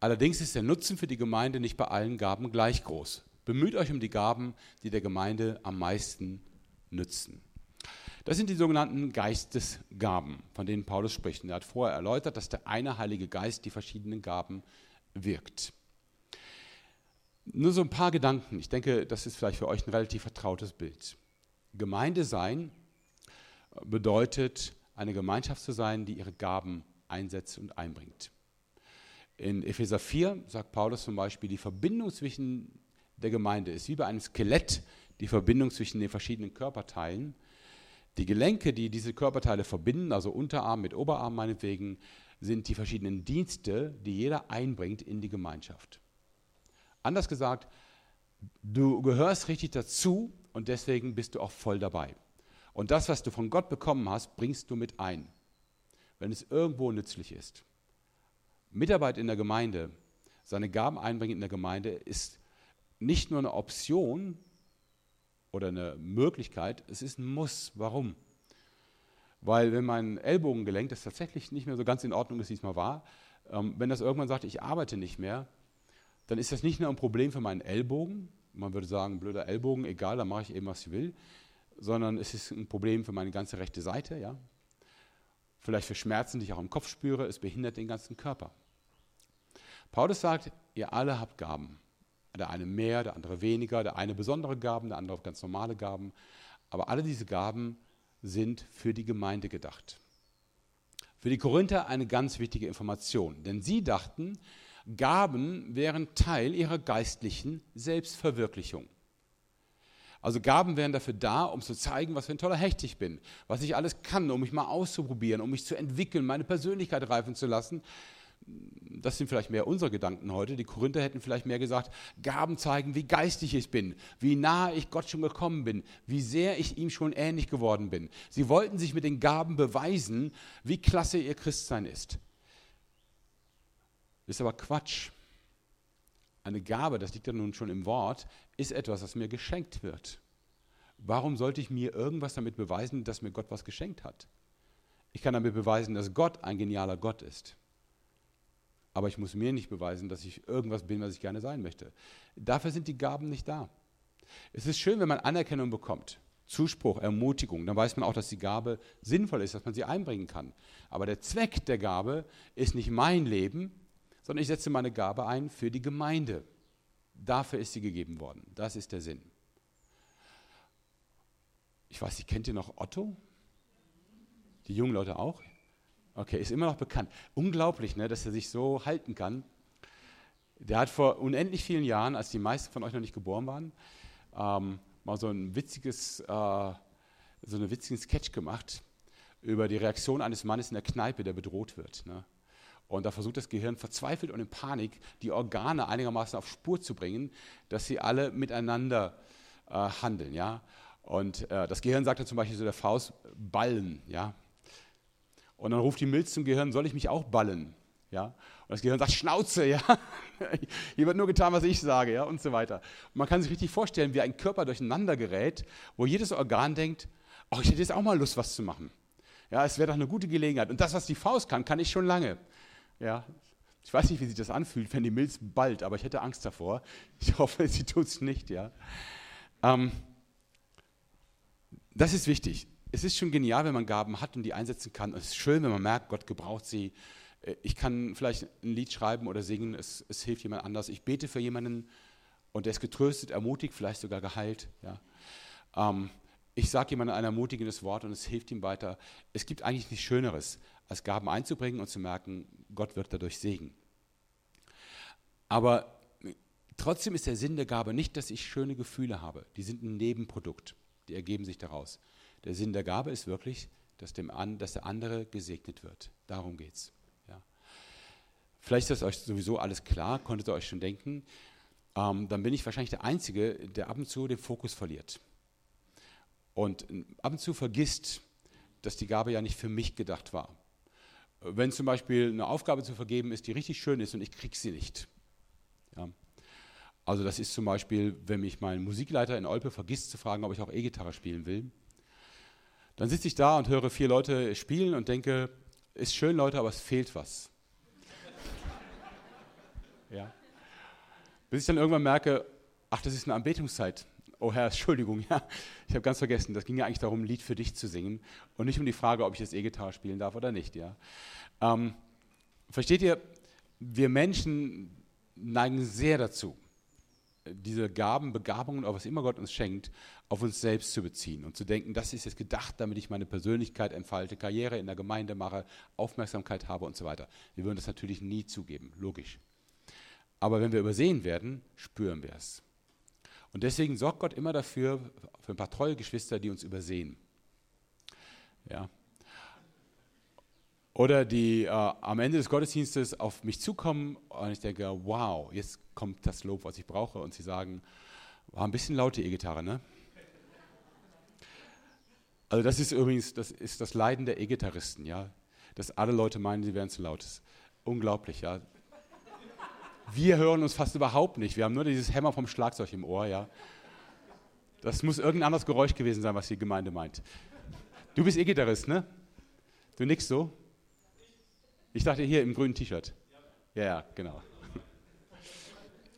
Allerdings ist der Nutzen für die Gemeinde nicht bei allen Gaben gleich groß. Bemüht euch um die Gaben, die der Gemeinde am meisten nützen. Das sind die sogenannten Geistesgaben, von denen Paulus spricht. Und er hat vorher erläutert, dass der eine Heilige Geist die verschiedenen Gaben wirkt. Nur so ein paar Gedanken. Ich denke, das ist vielleicht für euch ein relativ vertrautes Bild. Gemeinde sein bedeutet, eine Gemeinschaft zu sein, die ihre Gaben einsetzt und einbringt. In Epheser 4 sagt Paulus zum Beispiel, die Verbindung zwischen der Gemeinde ist wie bei einem Skelett die Verbindung zwischen den verschiedenen Körperteilen. Die Gelenke, die diese Körperteile verbinden, also Unterarm mit Oberarm meinetwegen, sind die verschiedenen Dienste, die jeder einbringt in die Gemeinschaft. Anders gesagt, du gehörst richtig dazu und deswegen bist du auch voll dabei. Und das, was du von Gott bekommen hast, bringst du mit ein, wenn es irgendwo nützlich ist. Mitarbeit in der Gemeinde, seine Gaben einbringen in der Gemeinde ist nicht nur eine Option, oder eine Möglichkeit, es ist ein Muss. Warum? Weil wenn mein Ellbogengelenk, das tatsächlich nicht mehr so ganz in Ordnung ist, wie es mal war, ähm, wenn das irgendwann sagt, ich arbeite nicht mehr, dann ist das nicht nur ein Problem für meinen Ellbogen, man würde sagen, blöder Ellbogen, egal, dann mache ich eben, was ich will, sondern es ist ein Problem für meine ganze rechte Seite, ja. Vielleicht für Schmerzen, die ich auch im Kopf spüre, es behindert den ganzen Körper. Paulus sagt, ihr alle habt Gaben. Der eine mehr, der andere weniger, der eine besondere Gaben, der andere ganz normale Gaben. Aber alle diese Gaben sind für die Gemeinde gedacht. Für die Korinther eine ganz wichtige Information, denn sie dachten, Gaben wären Teil ihrer geistlichen Selbstverwirklichung. Also Gaben wären dafür da, um zu zeigen, was für ein toller Hecht ich bin, was ich alles kann, um mich mal auszuprobieren, um mich zu entwickeln, meine Persönlichkeit reifen zu lassen das sind vielleicht mehr unsere Gedanken heute. Die Korinther hätten vielleicht mehr gesagt, Gaben zeigen, wie geistig ich bin, wie nahe ich Gott schon gekommen bin, wie sehr ich ihm schon ähnlich geworden bin. Sie wollten sich mit den Gaben beweisen, wie klasse ihr Christsein ist. Das ist aber Quatsch. Eine Gabe, das liegt ja nun schon im Wort, ist etwas, das mir geschenkt wird. Warum sollte ich mir irgendwas damit beweisen, dass mir Gott was geschenkt hat? Ich kann damit beweisen, dass Gott ein genialer Gott ist aber ich muss mir nicht beweisen, dass ich irgendwas bin, was ich gerne sein möchte. Dafür sind die Gaben nicht da. Es ist schön, wenn man Anerkennung bekommt, Zuspruch, Ermutigung, dann weiß man auch, dass die Gabe sinnvoll ist, dass man sie einbringen kann. Aber der Zweck der Gabe ist nicht mein Leben, sondern ich setze meine Gabe ein für die Gemeinde. Dafür ist sie gegeben worden. Das ist der Sinn. Ich weiß nicht, kennt ihr noch Otto? Die jungen Leute auch? Okay, ist immer noch bekannt. Unglaublich, ne, dass er sich so halten kann. Der hat vor unendlich vielen Jahren, als die meisten von euch noch nicht geboren waren, ähm, mal so ein witziges, äh, so einen witzigen Sketch gemacht, über die Reaktion eines Mannes in der Kneipe, der bedroht wird. Ne? Und da versucht das Gehirn verzweifelt und in Panik, die Organe einigermaßen auf Spur zu bringen, dass sie alle miteinander äh, handeln. Ja? Und äh, das Gehirn sagt dann zum Beispiel zu der Faust, ballen. Ja? Und dann ruft die Milz zum Gehirn, soll ich mich auch ballen? Ja? Und das Gehirn sagt, Schnauze, ja. Hier wird nur getan, was ich sage, ja, und so weiter. Und man kann sich richtig vorstellen, wie ein Körper durcheinander gerät, wo jedes Organ denkt, oh, ich hätte jetzt auch mal Lust, was zu machen. Ja, es wäre doch eine gute Gelegenheit. Und das, was die Faust kann, kann ich schon lange. Ja, ich weiß nicht, wie sich das anfühlt, wenn die Milz ballt, aber ich hätte Angst davor. Ich hoffe, sie tut es nicht, ja. Ähm, das ist wichtig. Es ist schon genial, wenn man Gaben hat und die einsetzen kann. Es ist schön, wenn man merkt, Gott gebraucht sie. Äh, ich kann vielleicht ein Lied schreiben oder singen, es, es hilft jemand anders. Ich bete für jemanden und der ist getröstet, ermutigt, vielleicht sogar geheilt. Ja. Ähm, ich sage jemandem ein ermutigendes Wort und es hilft ihm weiter. Es gibt eigentlich nichts Schöneres, als Gaben einzubringen und zu merken, Gott wird dadurch Segen. Aber trotzdem ist der Sinn der Gabe nicht, dass ich schöne Gefühle habe. Die sind ein Nebenprodukt. Die ergeben sich daraus. Der Sinn der Gabe ist wirklich, dass, dem dass der andere gesegnet wird. Darum geht es. Ja. Vielleicht ist euch sowieso alles klar, konntet ihr euch schon denken. Ähm, dann bin ich wahrscheinlich der Einzige, der ab und zu den Fokus verliert und ab und zu vergisst, dass die Gabe ja nicht für mich gedacht war. Wenn zum Beispiel eine Aufgabe zu vergeben ist, die richtig schön ist und ich kriege sie nicht. Ja. Also das ist zum Beispiel, wenn mich mein Musikleiter in Olpe vergisst zu fragen, ob ich auch E-Gitarre spielen will. Dann sitze ich da und höre vier Leute spielen und denke, ist schön Leute, aber es fehlt was. ja. Bis ich dann irgendwann merke, ach, das ist eine Anbetungszeit. Oh Herr, Entschuldigung, ja, ich habe ganz vergessen, das ging ja eigentlich darum, ein Lied für dich zu singen und nicht um die Frage, ob ich jetzt E-Gitarre spielen darf oder nicht. Ja. Ähm, versteht ihr, wir Menschen neigen sehr dazu, diese Gaben, Begabungen oder was immer Gott uns schenkt, auf uns selbst zu beziehen und zu denken, das ist jetzt gedacht, damit ich meine Persönlichkeit entfalte, Karriere in der Gemeinde mache, Aufmerksamkeit habe und so weiter. Wir würden das natürlich nie zugeben, logisch. Aber wenn wir übersehen werden, spüren wir es. Und deswegen sorgt Gott immer dafür, für ein paar treue Geschwister, die uns übersehen. Ja. Oder die äh, am Ende des Gottesdienstes auf mich zukommen und ich denke, wow, jetzt kommt das Lob, was ich brauche. Und sie sagen, war ein bisschen laute E-Gitarre, ne? Also das ist übrigens, das ist das Leiden der E-Gitarristen, ja. Dass alle Leute meinen, sie wären zu laut. Das ist unglaublich, ja. Wir hören uns fast überhaupt nicht. Wir haben nur dieses Hämmer vom Schlagzeug im Ohr, ja. Das muss irgendein anderes Geräusch gewesen sein, was die Gemeinde meint. Du bist E-Gitarrist, ne? Du nix so? Ich dachte hier im grünen T-Shirt. Ja, ja, genau.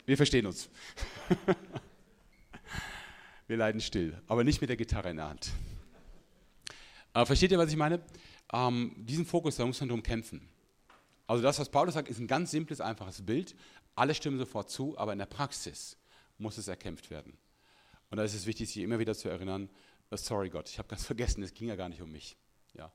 Wir verstehen uns. Wir leiden still, aber nicht mit der Gitarre in der Hand. Aber versteht ihr, was ich meine? Ähm, diesen Fokus, da muss man drum kämpfen. Also das, was Paulus sagt, ist ein ganz simples, einfaches Bild. Alle stimmen sofort zu, aber in der Praxis muss es erkämpft werden. Und da ist es wichtig, sich immer wieder zu erinnern, oh, sorry Gott, ich habe ganz vergessen, es ging ja gar nicht um mich. Ja.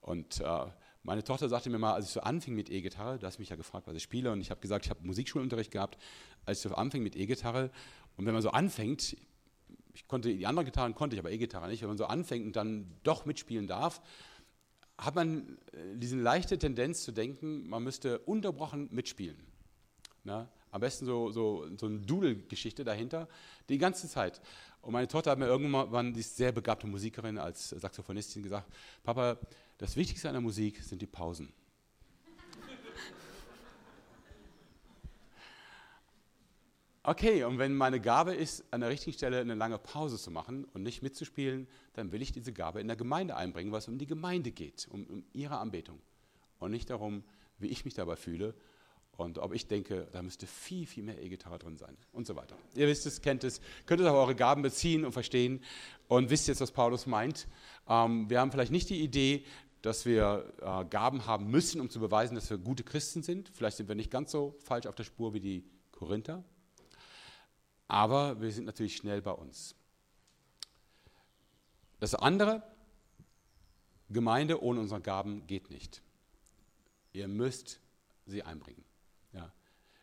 Und äh, meine Tochter sagte mir mal, als ich so anfing mit E-Gitarre, du hast mich ja gefragt, was ich spiele, und ich habe gesagt, ich habe Musikschulunterricht gehabt, als ich so anfing mit E-Gitarre. Und wenn man so anfängt, ich konnte die anderen Gitarren konnte ich, aber E-Gitarre nicht, wenn man so anfängt und dann doch mitspielen darf, hat man äh, diese leichte Tendenz zu denken, man müsste unterbrochen mitspielen. Na, am besten so, so, so eine Doodle-Geschichte dahinter, die ganze Zeit. Und meine Tochter hat mir irgendwann, die ist sehr begabte Musikerin als Saxophonistin, gesagt, Papa, das Wichtigste an der Musik sind die Pausen. Okay, und wenn meine Gabe ist, an der richtigen Stelle eine lange Pause zu machen und nicht mitzuspielen, dann will ich diese Gabe in der Gemeinde einbringen, es um die Gemeinde geht, um, um ihre Anbetung. Und nicht darum, wie ich mich dabei fühle und ob ich denke, da müsste viel, viel mehr E-Gitarre drin sein und so weiter. Ihr wisst es, kennt es, könnt es auf eure Gaben beziehen und verstehen und wisst jetzt, was Paulus meint. Ähm, wir haben vielleicht nicht die Idee, dass wir äh, Gaben haben müssen, um zu beweisen, dass wir gute Christen sind. Vielleicht sind wir nicht ganz so falsch auf der Spur wie die Korinther. Aber wir sind natürlich schnell bei uns. Das andere, Gemeinde ohne unsere Gaben geht nicht. Ihr müsst sie einbringen. Ja.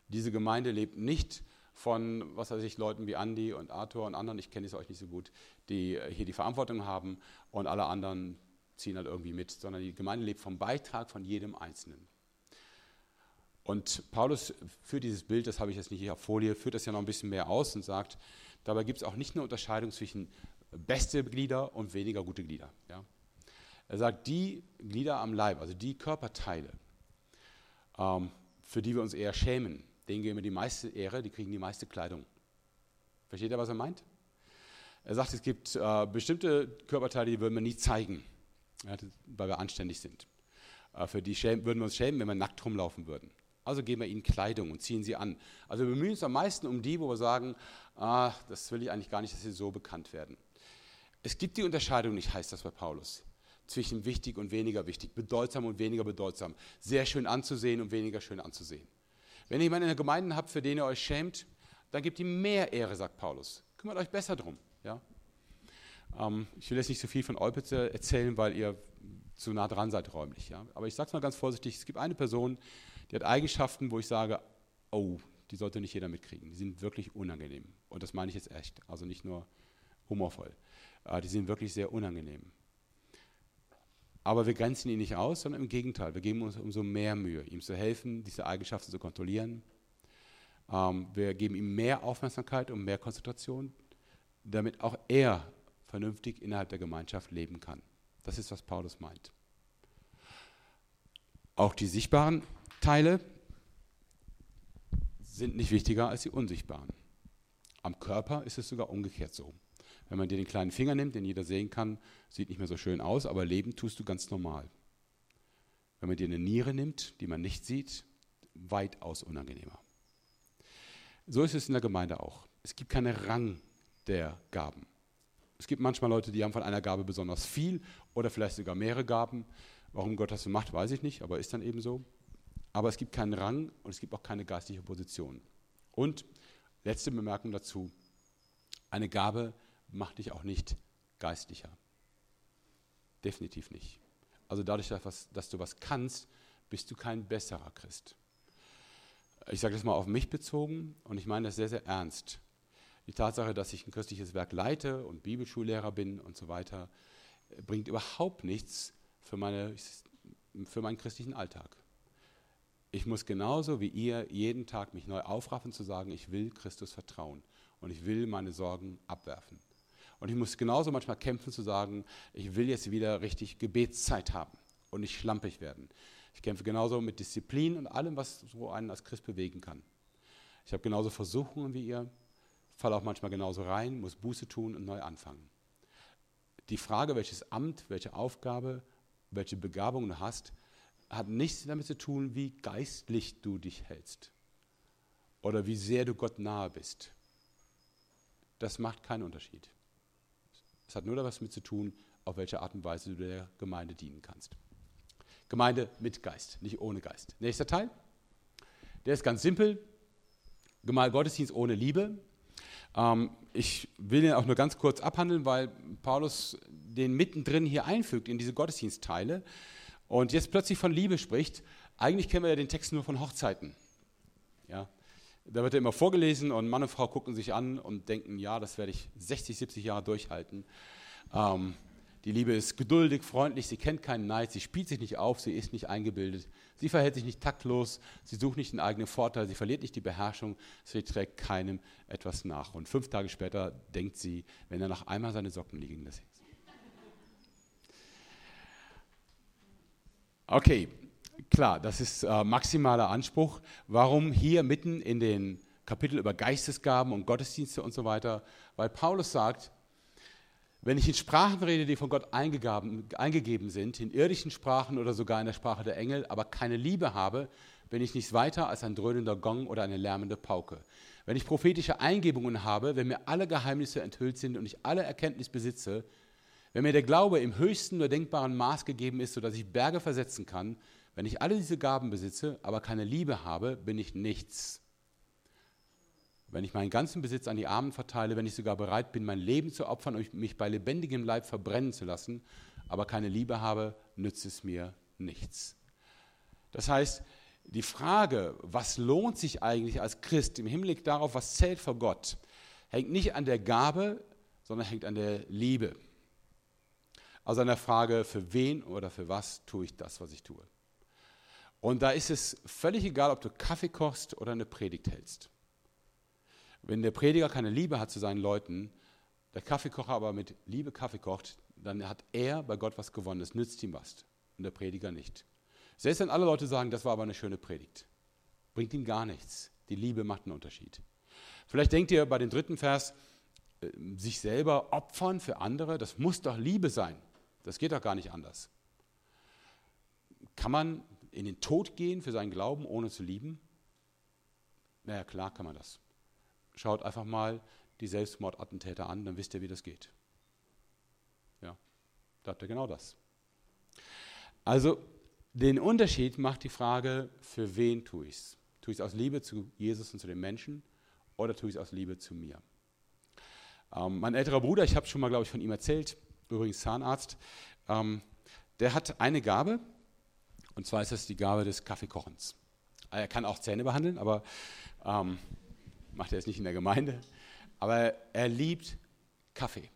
Diese Gemeinde lebt nicht von, was weiß ich, Leuten wie Andi und Arthur und anderen, ich kenne es euch nicht so gut, die hier die Verantwortung haben und alle anderen ziehen halt irgendwie mit, sondern die Gemeinde lebt vom Beitrag von jedem Einzelnen. Und Paulus führt dieses Bild, das habe ich jetzt nicht hier auf Folie, führt das ja noch ein bisschen mehr aus und sagt, dabei gibt es auch nicht eine Unterscheidung zwischen beste Glieder und weniger gute Glieder. Ja? Er sagt, die Glieder am Leib, also die Körperteile, ähm, für die wir uns eher schämen, denen geben wir die meiste Ehre, die kriegen die meiste Kleidung. Versteht ihr, was er meint? Er sagt, es gibt äh, bestimmte Körperteile, die würden wir nie zeigen, ja, weil wir anständig sind. Äh, für die schämen, würden wir uns schämen, wenn wir nackt rumlaufen würden. Also geben wir ihnen Kleidung und ziehen sie an. Also wir bemühen uns am meisten um die, wo wir sagen, ah, das will ich eigentlich gar nicht, dass sie so bekannt werden. Es gibt die Unterscheidung nicht, heißt das bei Paulus, zwischen wichtig und weniger wichtig, bedeutsam und weniger bedeutsam, sehr schön anzusehen und weniger schön anzusehen. Wenn ihr jemanden in der Gemeinde habt, für den ihr euch schämt, dann gebt ihm mehr Ehre, sagt Paulus. Kümmert euch besser drum. Ja? Ähm, ich will jetzt nicht so viel von Eupitze erzählen, weil ihr zu nah dran seid räumlich. Ja? Aber ich sage es mal ganz vorsichtig, es gibt eine Person, die hat Eigenschaften, wo ich sage, oh, die sollte nicht jeder mitkriegen. Die sind wirklich unangenehm. Und das meine ich jetzt echt. Also nicht nur humorvoll. Äh, die sind wirklich sehr unangenehm. Aber wir grenzen ihn nicht aus, sondern im Gegenteil. Wir geben uns umso mehr Mühe, ihm zu helfen, diese Eigenschaften zu kontrollieren. Ähm, wir geben ihm mehr Aufmerksamkeit und mehr Konzentration, damit auch er vernünftig innerhalb der Gemeinschaft leben kann. Das ist, was Paulus meint. Auch die sichtbaren Teile sind nicht wichtiger als die unsichtbaren. Am Körper ist es sogar umgekehrt so. Wenn man dir den kleinen Finger nimmt, den jeder sehen kann, sieht nicht mehr so schön aus, aber leben tust du ganz normal. Wenn man dir eine Niere nimmt, die man nicht sieht, weitaus unangenehmer. So ist es in der Gemeinde auch. Es gibt keinen Rang der Gaben. Es gibt manchmal Leute, die haben von einer Gabe besonders viel oder vielleicht sogar mehrere Gaben. Warum Gott das so macht, weiß ich nicht, aber ist dann eben so. Aber es gibt keinen Rang und es gibt auch keine geistliche Position. Und letzte Bemerkung dazu: Eine Gabe macht dich auch nicht geistlicher. Definitiv nicht. Also dadurch, dass du was kannst, bist du kein besserer Christ. Ich sage das mal auf mich bezogen und ich meine das sehr, sehr ernst. Die Tatsache, dass ich ein christliches Werk leite und Bibelschullehrer bin und so weiter, bringt überhaupt nichts für, meine, für meinen christlichen Alltag. Ich muss genauso wie ihr jeden Tag mich neu aufraffen zu sagen, ich will Christus vertrauen und ich will meine Sorgen abwerfen. Und ich muss genauso manchmal kämpfen zu sagen, ich will jetzt wieder richtig Gebetszeit haben und nicht schlampig werden. Ich kämpfe genauso mit Disziplin und allem, was so einen als Christ bewegen kann. Ich habe genauso Versuchungen wie ihr, falle auch manchmal genauso rein, muss Buße tun und neu anfangen. Die Frage, welches Amt, welche Aufgabe, welche Begabung du hast, hat nichts damit zu tun, wie geistlich du dich hältst oder wie sehr du Gott nahe bist. Das macht keinen Unterschied. Es hat nur etwas damit zu tun, auf welche Art und Weise du der Gemeinde dienen kannst. Gemeinde mit Geist, nicht ohne Geist. Nächster Teil. Der ist ganz simpel. Gemeinde Gottesdienst ohne Liebe. Ähm, ich will den auch nur ganz kurz abhandeln, weil Paulus den mittendrin hier einfügt in diese Gottesdienstteile und jetzt plötzlich von Liebe spricht. Eigentlich kennen wir ja den Text nur von Hochzeiten. Ja, da wird er immer vorgelesen und Mann und Frau gucken sich an und denken, ja, das werde ich 60, 70 Jahre durchhalten. Ähm, die Liebe ist geduldig, freundlich, sie kennt keinen Neid, sie spielt sich nicht auf, sie ist nicht eingebildet, sie verhält sich nicht taktlos, sie sucht nicht den eigenen Vorteil, sie verliert nicht die Beherrschung, sie trägt keinem etwas nach. Und fünf Tage später denkt sie, wenn er noch einmal seine Socken liegen lässt. Okay, klar, das ist äh, maximaler Anspruch. Warum hier mitten in den Kapitel über Geistesgaben und Gottesdienste und so weiter? Weil Paulus sagt, wenn ich in Sprachen rede, die von Gott eingegeben sind, in irdischen Sprachen oder sogar in der Sprache der Engel, aber keine Liebe habe, bin ich nichts weiter als ein dröhnender Gong oder eine lärmende Pauke. Wenn ich prophetische Eingebungen habe, wenn mir alle Geheimnisse enthüllt sind und ich alle Erkenntnis besitze, wenn mir der Glaube im höchsten nur denkbaren Maß gegeben ist, sodass ich Berge versetzen kann, wenn ich alle diese Gaben besitze, aber keine Liebe habe, bin ich nichts. Wenn ich meinen ganzen Besitz an die Armen verteile, wenn ich sogar bereit bin, mein Leben zu opfern und mich bei lebendigem Leib verbrennen zu lassen, aber keine Liebe habe, nützt es mir nichts. Das heißt, die Frage, was lohnt sich eigentlich als Christ im Hinblick darauf, was zählt vor Gott, hängt nicht an der Gabe, sondern hängt an der Liebe. Also an der Frage, für wen oder für was tue ich das, was ich tue. Und da ist es völlig egal, ob du Kaffee kochst oder eine Predigt hältst. Wenn der Prediger keine Liebe hat zu seinen Leuten, der Kaffeekocher aber mit Liebe Kaffee kocht, dann hat er bei Gott was gewonnen. Es nützt ihm was und der Prediger nicht. Selbst wenn alle Leute sagen, das war aber eine schöne Predigt, bringt ihm gar nichts. Die Liebe macht einen Unterschied. Vielleicht denkt ihr bei dem dritten Vers, äh, sich selber opfern für andere, das muss doch Liebe sein. Das geht doch gar nicht anders. Kann man in den Tod gehen für seinen Glauben, ohne zu lieben? Naja, klar kann man das. Schaut einfach mal die Selbstmordattentäter an, dann wisst ihr, wie das geht. Ja, da habt ihr genau das. Also, den Unterschied macht die Frage, für wen tue ich es? Tue ich es aus Liebe zu Jesus und zu den Menschen oder tue ich es aus Liebe zu mir? Ähm, mein älterer Bruder, ich habe schon mal, glaube ich, von ihm erzählt, übrigens Zahnarzt, ähm, der hat eine Gabe, und zwar ist das die Gabe des Kaffeekochens. Er kann auch Zähne behandeln, aber ähm, macht er jetzt nicht in der Gemeinde. Aber er liebt Kaffee.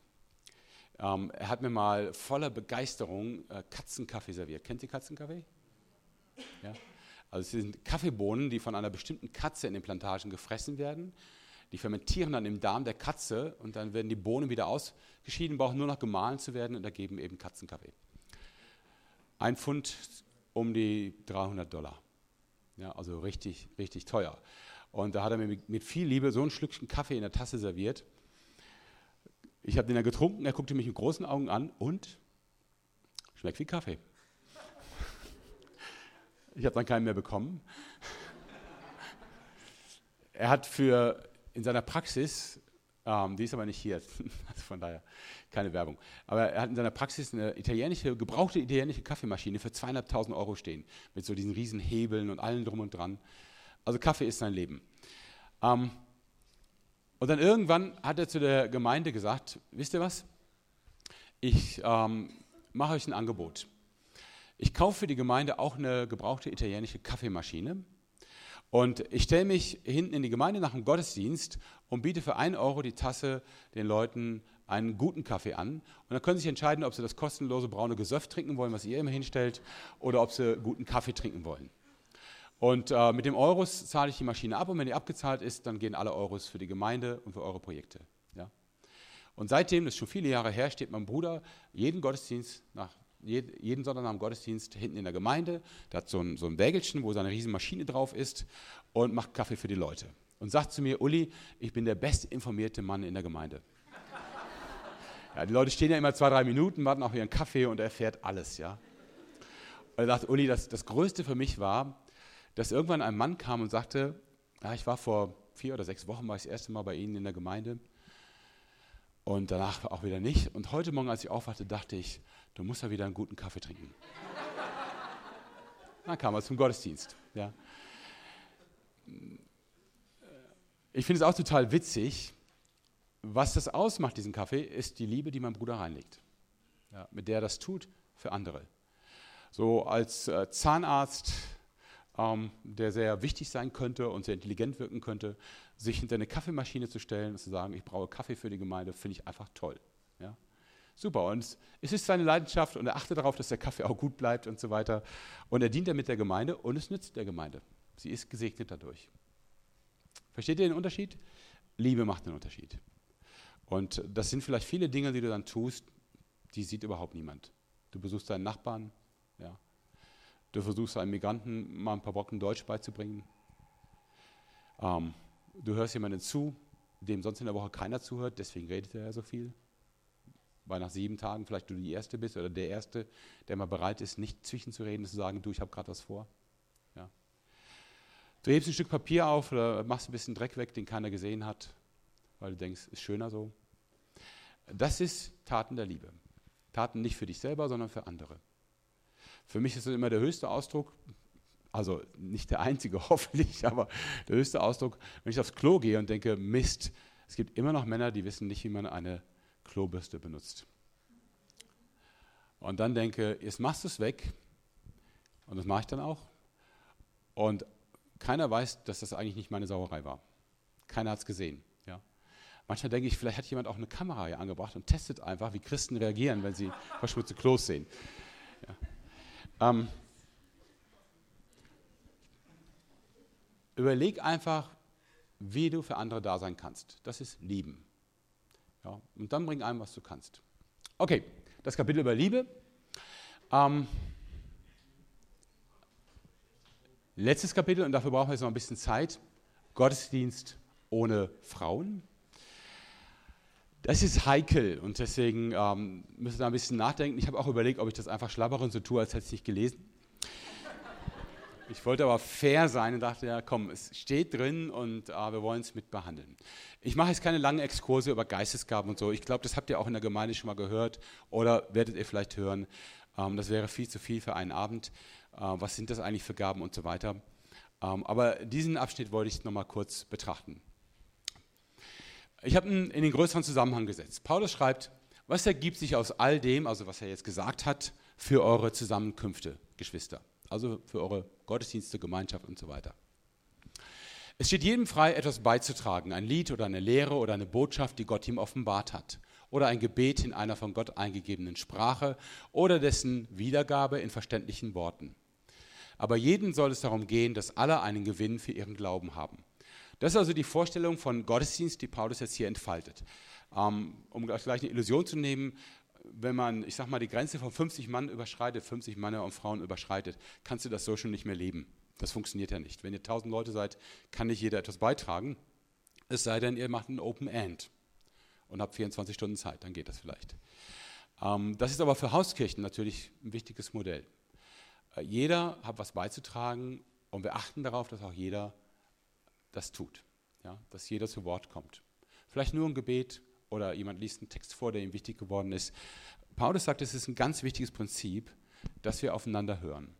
Ähm, er hat mir mal voller Begeisterung äh, Katzenkaffee serviert. Kennt ihr Katzenkaffee? Ja? Also es sind Kaffeebohnen, die von einer bestimmten Katze in den Plantagen gefressen werden. Die fermentieren dann im Darm der Katze und dann werden die Bohnen wieder ausgeschieden, brauchen nur noch gemahlen zu werden und ergeben eben Katzenkaffee. Ein Pfund um die 300 Dollar. Ja, also richtig, richtig teuer. Und da hat er mir mit viel Liebe so ein Schlückchen Kaffee in der Tasse serviert. Ich habe den dann getrunken, er guckte mich mit großen Augen an und schmeckt wie Kaffee. Ich habe dann keinen mehr bekommen. Er hat für in seiner Praxis, ähm, die ist aber nicht hier, also von daher keine Werbung, aber er hat in seiner Praxis eine italienische, gebrauchte italienische Kaffeemaschine für zweieinhalbtausend Euro stehen, mit so diesen riesen Hebeln und allem drum und dran. Also Kaffee ist sein Leben. Ähm, und dann irgendwann hat er zu der Gemeinde gesagt, wisst ihr was? Ich ähm, mache euch ein Angebot. Ich kaufe für die Gemeinde auch eine gebrauchte italienische Kaffeemaschine. Und ich stelle mich hinten in die Gemeinde nach dem Gottesdienst und biete für 1 Euro die Tasse den Leuten einen guten Kaffee an. Und dann können sie sich entscheiden, ob sie das kostenlose braune Gesöff trinken wollen, was ihr immer hinstellt, oder ob sie guten Kaffee trinken wollen. Und äh, mit dem Euros zahle ich die Maschine ab und wenn die abgezahlt ist, dann gehen alle Euros für die Gemeinde und für eure Projekte. Ja? Und seitdem, das ist schon viele Jahre her, steht mein Bruder jeden Gottesdienst, nach, jeden Sonntag nach Gottesdienst hinten in der Gemeinde, der hat so ein, so ein Wägelchen, wo seine riesen Maschine drauf ist und macht Kaffee für die Leute. Und sagt zu mir, Uli, ich bin der bestinformierte Mann in der Gemeinde. Ja, die Leute stehen ja immer zwei, drei Minuten, warten auf ihren Kaffee und er erfährt alles. Ja? Und er sagt, Uli, das, das Größte für mich war, dass irgendwann ein Mann kam und sagte, ja, ich war vor vier oder sechs Wochen, war ich das erste Mal bei Ihnen in der Gemeinde und danach auch wieder nicht. Und heute Morgen, als ich aufwachte, dachte ich, du musst ja wieder einen guten Kaffee trinken. Dann kam er zum Gottesdienst. Ja. Ich finde es auch total witzig, was das ausmacht, diesen Kaffee, ist die Liebe, die mein Bruder reinlegt. Ja, mit der er das tut für andere. So als äh, Zahnarzt ähm, der sehr wichtig sein könnte und sehr intelligent wirken könnte, sich hinter eine Kaffeemaschine zu stellen und zu sagen, ich brauche Kaffee für die Gemeinde, finde ich einfach toll. Ja? Super, und es ist seine Leidenschaft und er achtet darauf, dass der Kaffee auch gut bleibt und so weiter. Und er dient damit der Gemeinde und es nützt der Gemeinde. Sie ist gesegnet dadurch. Versteht ihr den Unterschied? Liebe macht einen Unterschied. Und das sind vielleicht viele Dinge, die du dann tust, die sieht überhaupt niemand. Du besuchst deinen Nachbarn, Du versuchst einem Migranten mal ein paar Brocken Deutsch beizubringen. Ähm, du hörst jemandem zu, dem sonst in der Woche keiner zuhört, deswegen redet er ja so viel. Weil nach sieben Tagen vielleicht du die Erste bist oder der Erste, der mal bereit ist, nicht zwischenzureden, zu sagen, du, ich habe gerade was vor. Ja. Du hebst ein Stück Papier auf oder machst ein bisschen Dreck weg, den keiner gesehen hat, weil du denkst, ist schöner so. Das ist Taten der Liebe. Taten nicht für dich selber, sondern für andere. Für mich ist das immer der höchste Ausdruck, also nicht der einzige hoffentlich, aber der höchste Ausdruck, wenn ich aufs Klo gehe und denke, Mist, es gibt immer noch Männer, die wissen nicht, wie man eine Klobürste benutzt. Und dann denke, jetzt machst du es weg. Und das mache ich dann auch. Und keiner weiß, dass das eigentlich nicht meine Sauerei war. Keiner hat es gesehen. Ja? Manchmal denke ich, vielleicht hat jemand auch eine Kamera hier angebracht und testet einfach, wie Christen reagieren, wenn sie verschmutzte Klos sehen. Ähm, überleg einfach, wie du für andere da sein kannst. Das ist Lieben. Ja, und dann bring ein, was du kannst. Okay, das Kapitel über Liebe. Ähm, letztes Kapitel, und dafür brauchen wir jetzt noch ein bisschen Zeit. Gottesdienst ohne Frauen. Das ist heikel und deswegen ähm, müssen wir da ein bisschen nachdenken. Ich habe auch überlegt, ob ich das einfach schlabbere und so tue, als hätte ich es nicht gelesen. Ich wollte aber fair sein und dachte, ja komm, es steht drin und äh, wir wollen es mit behandeln. Ich mache jetzt keine langen Exkurse über Geistesgaben und so. Ich glaube, das habt ihr auch in der Gemeinde schon mal gehört oder werdet ihr vielleicht hören. Ähm, das wäre viel zu viel für einen Abend. Äh, was sind das eigentlich für Gaben und so weiter. Ähm, aber diesen Abschnitt wollte ich nochmal kurz betrachten. Ich habe ihn in den größeren Zusammenhang gesetzt. Paulus schreibt, was ergibt sich aus all dem, also was er jetzt gesagt hat, für eure Zusammenkünfte, Geschwister? Also für eure Gottesdienste, Gemeinschaft und so weiter. Es steht jedem frei, etwas beizutragen, ein Lied oder eine Lehre oder eine Botschaft, die Gott ihm offenbart hat, oder ein Gebet in einer von Gott eingegebenen Sprache oder dessen Wiedergabe in verständlichen Worten. Aber jedem soll es darum gehen, dass alle einen Gewinn für ihren Glauben haben. Das ist also die Vorstellung von Gottesdienst, die Paulus jetzt hier entfaltet. Ähm, um gleich eine Illusion zu nehmen, wenn man, ich sag mal, die Grenze von 50 Mann überschreitet, 50 Männer und Frauen überschreitet, kannst du das so schon nicht mehr leben. Das funktioniert ja nicht. Wenn ihr 1000 Leute seid, kann nicht jeder etwas beitragen. Es sei denn, ihr macht ein Open End und habt 24 Stunden Zeit, dann geht das vielleicht. Ähm, das ist aber für Hauskirchen natürlich ein wichtiges Modell. Äh, jeder hat was beizutragen und wir achten darauf, dass auch jeder das tut, ja, dass jeder zu Wort kommt. Vielleicht nur ein Gebet oder jemand liest einen Text vor, der ihm wichtig geworden ist. Paulus sagt, es ist ein ganz wichtiges Prinzip, dass wir aufeinander hören.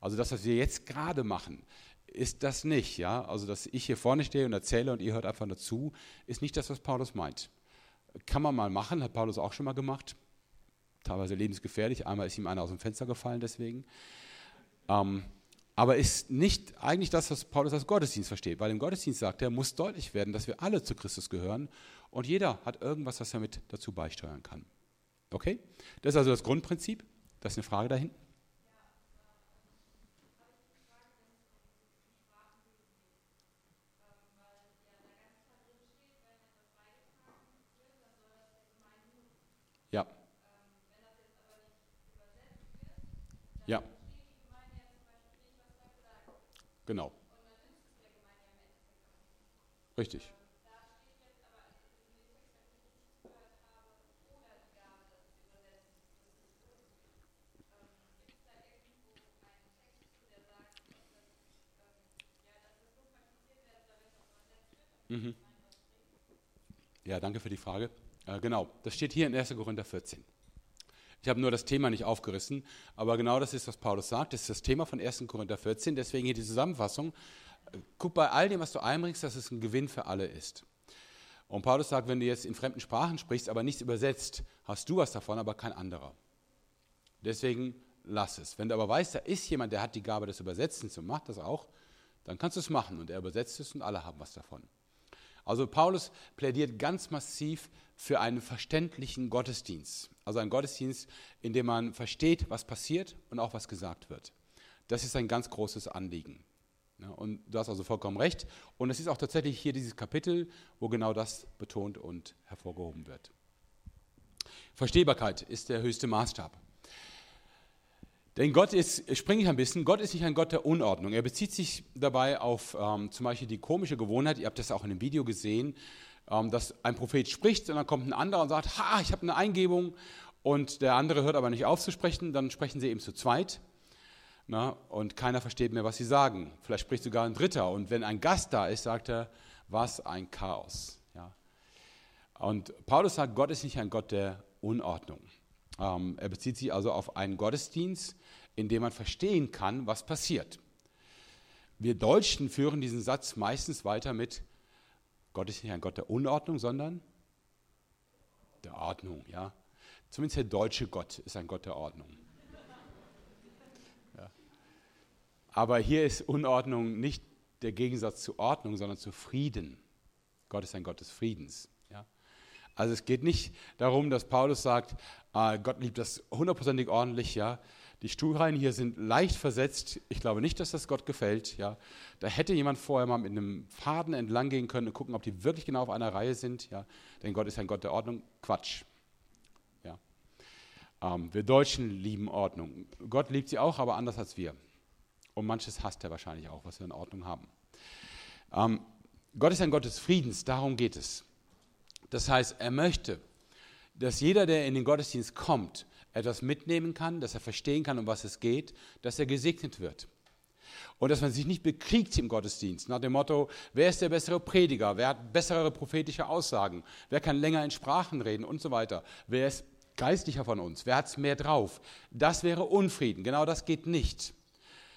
Also das, was wir jetzt gerade machen, ist das nicht, ja? Also dass ich hier vorne stehe und erzähle und ihr hört einfach dazu, ist nicht das, was Paulus meint. Kann man mal machen, hat Paulus auch schon mal gemacht. Teilweise lebensgefährlich. Einmal ist ihm einer aus dem Fenster gefallen deswegen. Ähm, aber ist nicht eigentlich das, was Paulus als Gottesdienst versteht. Weil im Gottesdienst sagt er, muss deutlich werden, dass wir alle zu Christus gehören und jeder hat irgendwas, was er mit dazu beisteuern kann. Okay? Das ist also das Grundprinzip. Das ist eine Frage dahin. Ja. Ja. Genau. Richtig. Mhm. Ja, danke für die Frage. Äh, genau, das steht hier in 1. Korinther 14. Ich habe nur das Thema nicht aufgerissen, aber genau das ist, was Paulus sagt. Das ist das Thema von 1. Korinther 14, deswegen hier die Zusammenfassung. Guck bei all dem, was du einbringst, dass es ein Gewinn für alle ist. Und Paulus sagt, wenn du jetzt in fremden Sprachen sprichst, aber nichts übersetzt, hast du was davon, aber kein anderer. Deswegen lass es. Wenn du aber weißt, da ist jemand, der hat die Gabe des Übersetzens und macht das auch, dann kannst du es machen und er übersetzt es und alle haben was davon. Also Paulus plädiert ganz massiv für einen verständlichen Gottesdienst. Also einen Gottesdienst, in dem man versteht, was passiert und auch was gesagt wird. Das ist ein ganz großes Anliegen. Ja, und du hast also vollkommen recht. Und es ist auch tatsächlich hier dieses Kapitel, wo genau das betont und hervorgehoben wird. Verstehbarkeit ist der höchste Maßstab. Denn Gott ist, springe ich ein bisschen, Gott ist nicht ein Gott der Unordnung. Er bezieht sich dabei auf ähm, zum Beispiel die komische Gewohnheit, ihr habt das auch in dem Video gesehen, ähm, dass ein Prophet spricht und dann kommt ein anderer und sagt, ha, ich habe eine Eingebung und der andere hört aber nicht auf zu sprechen, dann sprechen sie eben zu zweit na, und keiner versteht mehr, was sie sagen. Vielleicht spricht sogar ein Dritter und wenn ein Gast da ist, sagt er, was ein Chaos. Ja. Und Paulus sagt, Gott ist nicht ein Gott der Unordnung. Ähm, er bezieht sich also auf einen Gottesdienst, in dem man verstehen kann, was passiert. Wir Deutschen führen diesen Satz meistens weiter mit, Gott ist nicht ein Gott der Unordnung, sondern der Ordnung. Ja? Zumindest der deutsche Gott ist ein Gott der Ordnung. Ja. Aber hier ist Unordnung nicht der Gegensatz zu Ordnung, sondern zu Frieden. Gott ist ein Gott des Friedens. Ja? Also es geht nicht darum, dass Paulus sagt, äh, Gott liebt das hundertprozentig ordentlich, ja. Die Stuhlreihen hier sind leicht versetzt. Ich glaube nicht, dass das Gott gefällt. Ja. Da hätte jemand vorher mal mit einem Faden entlang gehen können und gucken, ob die wirklich genau auf einer Reihe sind. Ja. Denn Gott ist ein Gott der Ordnung. Quatsch. Ja. Ähm, wir Deutschen lieben Ordnung. Gott liebt sie auch, aber anders als wir. Und manches hasst er wahrscheinlich auch, was wir in Ordnung haben. Ähm, Gott ist ein Gott des Friedens, darum geht es. Das heißt, er möchte, dass jeder, der in den Gottesdienst kommt, etwas mitnehmen kann, dass er verstehen kann, um was es geht, dass er gesegnet wird. Und dass man sich nicht bekriegt im Gottesdienst, nach dem Motto, wer ist der bessere Prediger, wer hat bessere prophetische Aussagen, wer kann länger in Sprachen reden und so weiter, wer ist geistlicher von uns, wer hat es mehr drauf. Das wäre Unfrieden, genau das geht nicht.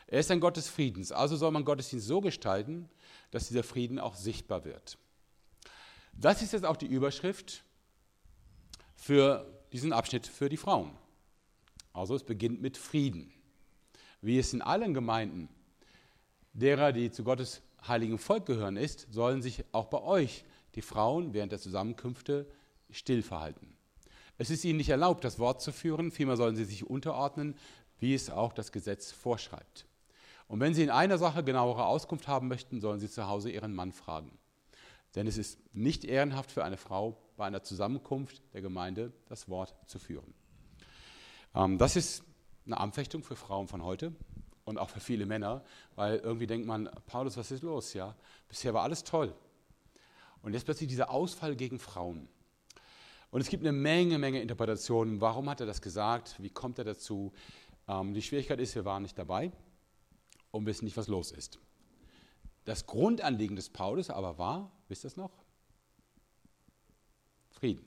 Er ist ein Gott des Friedens, also soll man Gottesdienst so gestalten, dass dieser Frieden auch sichtbar wird. Das ist jetzt auch die Überschrift für diesen Abschnitt für die Frauen. Also es beginnt mit Frieden. Wie es in allen Gemeinden derer, die zu Gottes heiligen Volk gehören, ist, sollen sich auch bei euch die Frauen während der Zusammenkünfte still verhalten. Es ist ihnen nicht erlaubt, das Wort zu führen, vielmehr sollen sie sich unterordnen, wie es auch das Gesetz vorschreibt. Und wenn sie in einer Sache genauere Auskunft haben möchten, sollen sie zu Hause ihren Mann fragen. Denn es ist nicht ehrenhaft für eine Frau, bei einer Zusammenkunft der Gemeinde das Wort zu führen. Ähm, das ist eine Anfechtung für Frauen von heute und auch für viele Männer, weil irgendwie denkt man, Paulus, was ist los? Ja, bisher war alles toll. Und jetzt plötzlich dieser Ausfall gegen Frauen. Und es gibt eine Menge, Menge Interpretationen. Warum hat er das gesagt? Wie kommt er dazu? Ähm, die Schwierigkeit ist, wir waren nicht dabei und wissen nicht, was los ist. Das Grundanliegen des Paulus aber war, wisst ihr es noch? Frieden.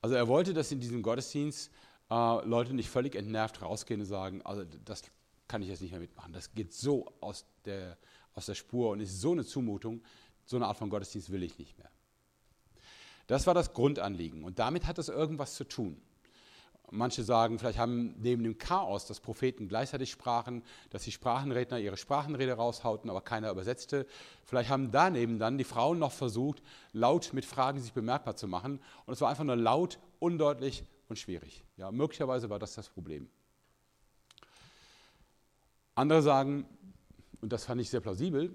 Also er wollte, dass in diesem Gottesdienst äh, Leute nicht völlig entnervt rausgehen und sagen, also das kann ich jetzt nicht mehr mitmachen. Das geht so aus der, aus der Spur und ist so eine Zumutung. So eine Art von Gottesdienst will ich nicht mehr. Das war das Grundanliegen und damit hat das irgendwas zu tun. Manche sagen, vielleicht haben neben dem Chaos, dass Propheten gleichzeitig sprachen, dass die Sprachenredner ihre Sprachenrede raushauten, aber keiner übersetzte. Vielleicht haben daneben dann die Frauen noch versucht, laut mit Fragen sich bemerkbar zu machen. Und es war einfach nur laut, undeutlich und schwierig. Ja, möglicherweise war das das Problem. Andere sagen, und das fand ich sehr plausibel,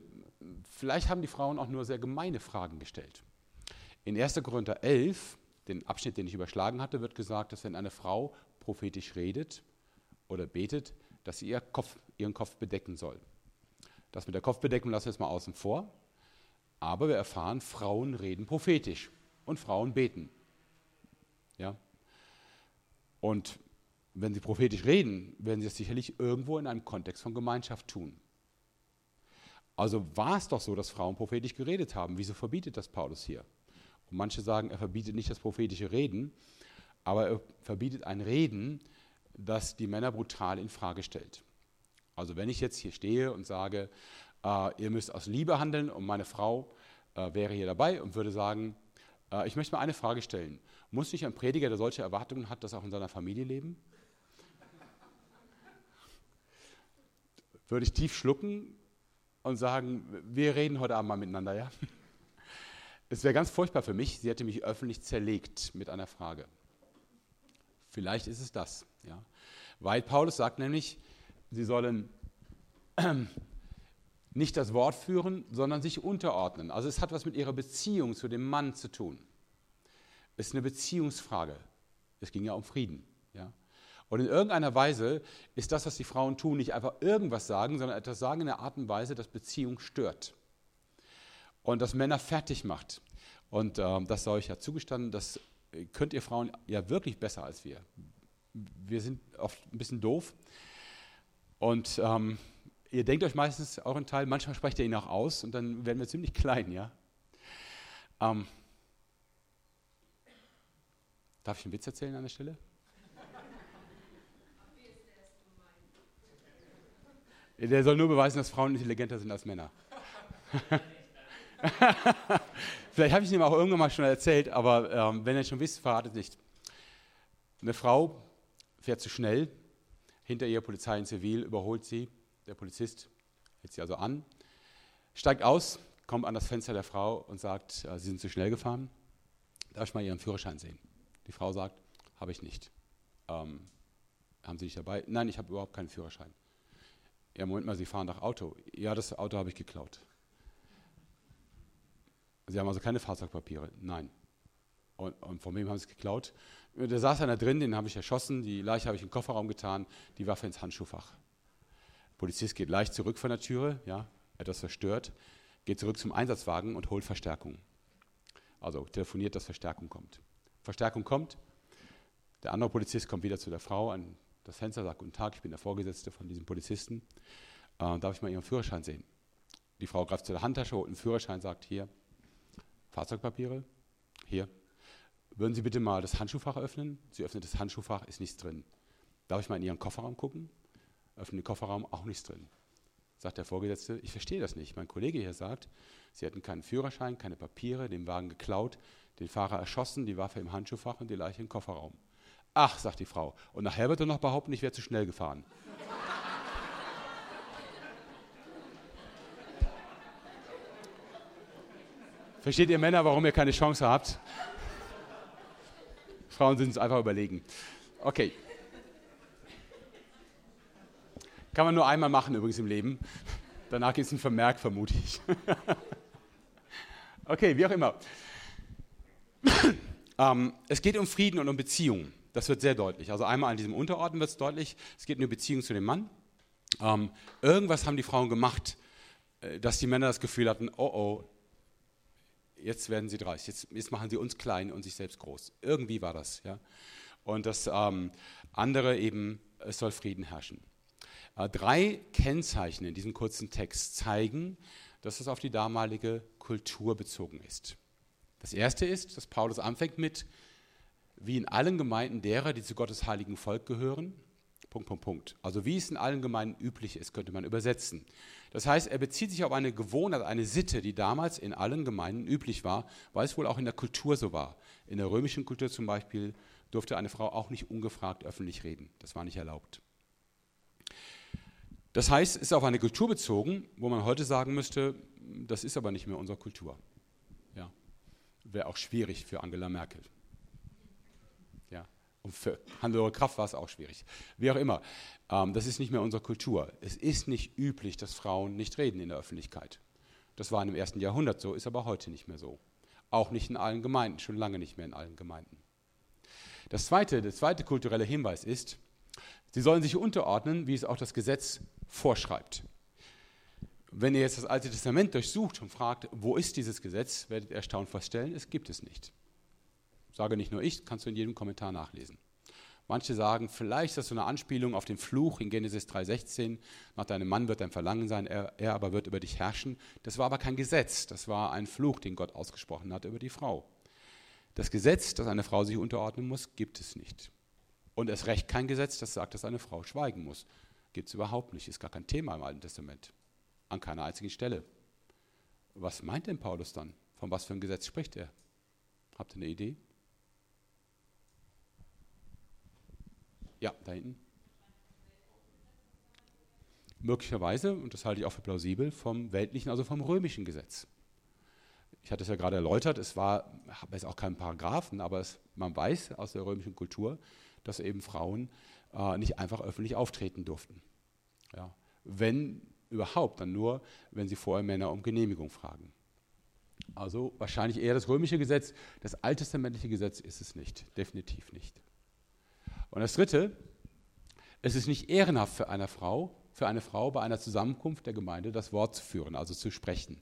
vielleicht haben die Frauen auch nur sehr gemeine Fragen gestellt. In 1. Korinther 11 den Abschnitt, den ich überschlagen hatte, wird gesagt, dass wenn eine Frau prophetisch redet oder betet, dass sie ihr Kopf, ihren Kopf bedecken soll. Das mit der Kopfbedeckung lassen wir jetzt mal außen vor. Aber wir erfahren, Frauen reden prophetisch und Frauen beten. Ja? Und wenn sie prophetisch reden, werden sie es sicherlich irgendwo in einem Kontext von Gemeinschaft tun. Also war es doch so, dass Frauen prophetisch geredet haben. Wieso verbietet das Paulus hier? Und manche sagen, er verbietet nicht das prophetische Reden, aber er verbietet ein Reden, das die Männer brutal in Frage stellt. Also wenn ich jetzt hier stehe und sage, äh, ihr müsst aus Liebe handeln und meine Frau äh, wäre hier dabei und würde sagen, äh, ich möchte mal eine Frage stellen. Muss nicht ein Prediger, der solche Erwartungen hat, das auch in seiner Familie leben? Würde ich tief schlucken und sagen, wir reden heute Abend mal miteinander, ja? Es wäre ganz furchtbar für mich, sie hätte mich öffentlich zerlegt mit einer Frage. Vielleicht ist es das. Ja. Weil Paulus sagt nämlich, sie sollen nicht das Wort führen, sondern sich unterordnen. Also es hat was mit ihrer Beziehung zu dem Mann zu tun. Es ist eine Beziehungsfrage. Es ging ja um Frieden. Ja. Und in irgendeiner Weise ist das, was die Frauen tun, nicht einfach irgendwas sagen, sondern etwas sagen in einer Art und Weise, das Beziehung stört und das Männer fertig macht. Und ähm, das sei euch ja zugestanden, das könnt ihr Frauen ja wirklich besser als wir. Wir sind oft ein bisschen doof. Und ähm, ihr denkt euch meistens euren Teil, manchmal sprecht ihr ihn auch aus und dann werden wir ziemlich klein, ja. Ähm, darf ich einen Witz erzählen an der Stelle? Der soll nur beweisen, dass Frauen intelligenter sind als Männer. Vielleicht habe ich es ihm auch irgendwann mal schon erzählt, aber ähm, wenn ihr schon wisst, verratet nicht. Eine Frau fährt zu schnell, hinter ihr Polizei in Zivil, überholt sie, der Polizist hält sie also an, steigt aus, kommt an das Fenster der Frau und sagt, äh, Sie sind zu schnell gefahren. darf ich mal Ihren Führerschein sehen? Die Frau sagt, habe ich nicht. Ähm, haben Sie nicht dabei? Nein, ich habe überhaupt keinen Führerschein. Ja, Moment mal, Sie fahren nach Auto. Ja, das Auto habe ich geklaut. Sie haben also keine Fahrzeugpapiere? Nein. Und, und von wem haben Sie es geklaut? Da saß einer drin, den habe ich erschossen, die Leiche habe ich in den Kofferraum getan, die Waffe ins Handschuhfach. Polizist geht leicht zurück von der Türe, ja, etwas verstört, geht zurück zum Einsatzwagen und holt Verstärkung. Also telefoniert, dass Verstärkung kommt. Verstärkung kommt, der andere Polizist kommt wieder zu der Frau an das Fenster, sagt, guten Tag, ich bin der Vorgesetzte von diesem Polizisten, äh, darf ich mal Ihren Führerschein sehen? Die Frau greift zu der Handtasche, holt einen Führerschein, sagt, hier, Fahrzeugpapiere, hier, würden Sie bitte mal das Handschuhfach öffnen? Sie öffnet das Handschuhfach, ist nichts drin. Darf ich mal in Ihren Kofferraum gucken? Öffne den Kofferraum, auch nichts drin. Sagt der Vorgesetzte, ich verstehe das nicht. Mein Kollege hier sagt, Sie hätten keinen Führerschein, keine Papiere, den Wagen geklaut, den Fahrer erschossen, die Waffe im Handschuhfach und die Leiche im Kofferraum. Ach, sagt die Frau. Und nachher wird er noch behaupten, ich wäre zu schnell gefahren. Versteht ihr Männer, warum ihr keine Chance habt? Frauen sind es einfach überlegen. Okay. Kann man nur einmal machen übrigens im Leben. Danach gibt es einen Vermerk, vermute ich. okay, wie auch immer. ähm, es geht um Frieden und um Beziehungen. Das wird sehr deutlich. Also einmal an diesem Unterordnen wird es deutlich. Es geht um die Beziehung zu dem Mann. Ähm, irgendwas haben die Frauen gemacht, äh, dass die Männer das Gefühl hatten, oh oh, jetzt werden sie dreist, jetzt, jetzt machen sie uns klein und sich selbst groß. Irgendwie war das. Ja? Und das ähm, andere eben, es soll Frieden herrschen. Äh, drei Kennzeichen in diesem kurzen Text zeigen, dass es auf die damalige Kultur bezogen ist. Das erste ist, dass Paulus anfängt mit, wie in allen Gemeinden derer, die zu Gottes heiligen Volk gehören. Punkt, Punkt, Punkt. Also wie es in allen Gemeinden üblich ist, könnte man übersetzen. Das heißt, er bezieht sich auf eine Gewohnheit, eine Sitte, die damals in allen Gemeinden üblich war, weil es wohl auch in der Kultur so war. In der römischen Kultur zum Beispiel durfte eine Frau auch nicht ungefragt öffentlich reden. Das war nicht erlaubt. Das heißt, es ist auf eine Kultur bezogen, wo man heute sagen müsste, das ist aber nicht mehr unsere Kultur. Ja. Wäre auch schwierig für Angela Merkel. Und für Hannelore Kraft war es auch schwierig. Wie auch immer, ähm, das ist nicht mehr unsere Kultur. Es ist nicht üblich, dass Frauen nicht reden in der Öffentlichkeit. Das war im ersten Jahrhundert so, ist aber heute nicht mehr so. Auch nicht in allen Gemeinden, schon lange nicht mehr in allen Gemeinden. Das zweite, der zweite kulturelle Hinweis ist, sie sollen sich unterordnen, wie es auch das Gesetz vorschreibt. Wenn ihr jetzt das Alte Testament durchsucht und fragt, wo ist dieses Gesetz, werdet ihr erstaunt feststellen, es gibt es nicht. Sage nicht nur ich, kannst du in jedem Kommentar nachlesen. Manche sagen, vielleicht ist das so eine Anspielung auf den Fluch in Genesis 3,16. Nach deinem Mann wird dein Verlangen sein, er, er, aber wird über dich herrschen. Das war aber kein Gesetz, das war ein Fluch, den Gott ausgesprochen hat über die Frau. Das Gesetz, dass eine Frau sich unterordnen muss, gibt es nicht. Und es recht kein Gesetz, das sagt, dass eine Frau schweigen muss. Gibt es überhaupt nicht, ist gar kein Thema im Alten Testament. An keiner einzigen Stelle. Was meint denn Paulus dann? Von was für einem Gesetz spricht er? Habt ihr eine Idee? Ja, da hinten. Möglicherweise, und das halte ich auch für plausibel, vom weltlichen, also vom römischen Gesetz. Ich hatte es ja gerade erläutert, es war, habe jetzt auch keinen Paragraphen, aber es, man weiß aus der römischen Kultur, dass eben Frauen äh, nicht einfach öffentlich auftreten durften. Ja. Wenn überhaupt, dann nur, wenn sie vorher Männer um Genehmigung fragen. Also wahrscheinlich eher das römische Gesetz. Das alttestamentliche Gesetz ist es nicht, definitiv nicht. Und das Dritte, es ist nicht ehrenhaft für eine Frau, für eine Frau bei einer Zusammenkunft der Gemeinde das Wort zu führen, also zu sprechen.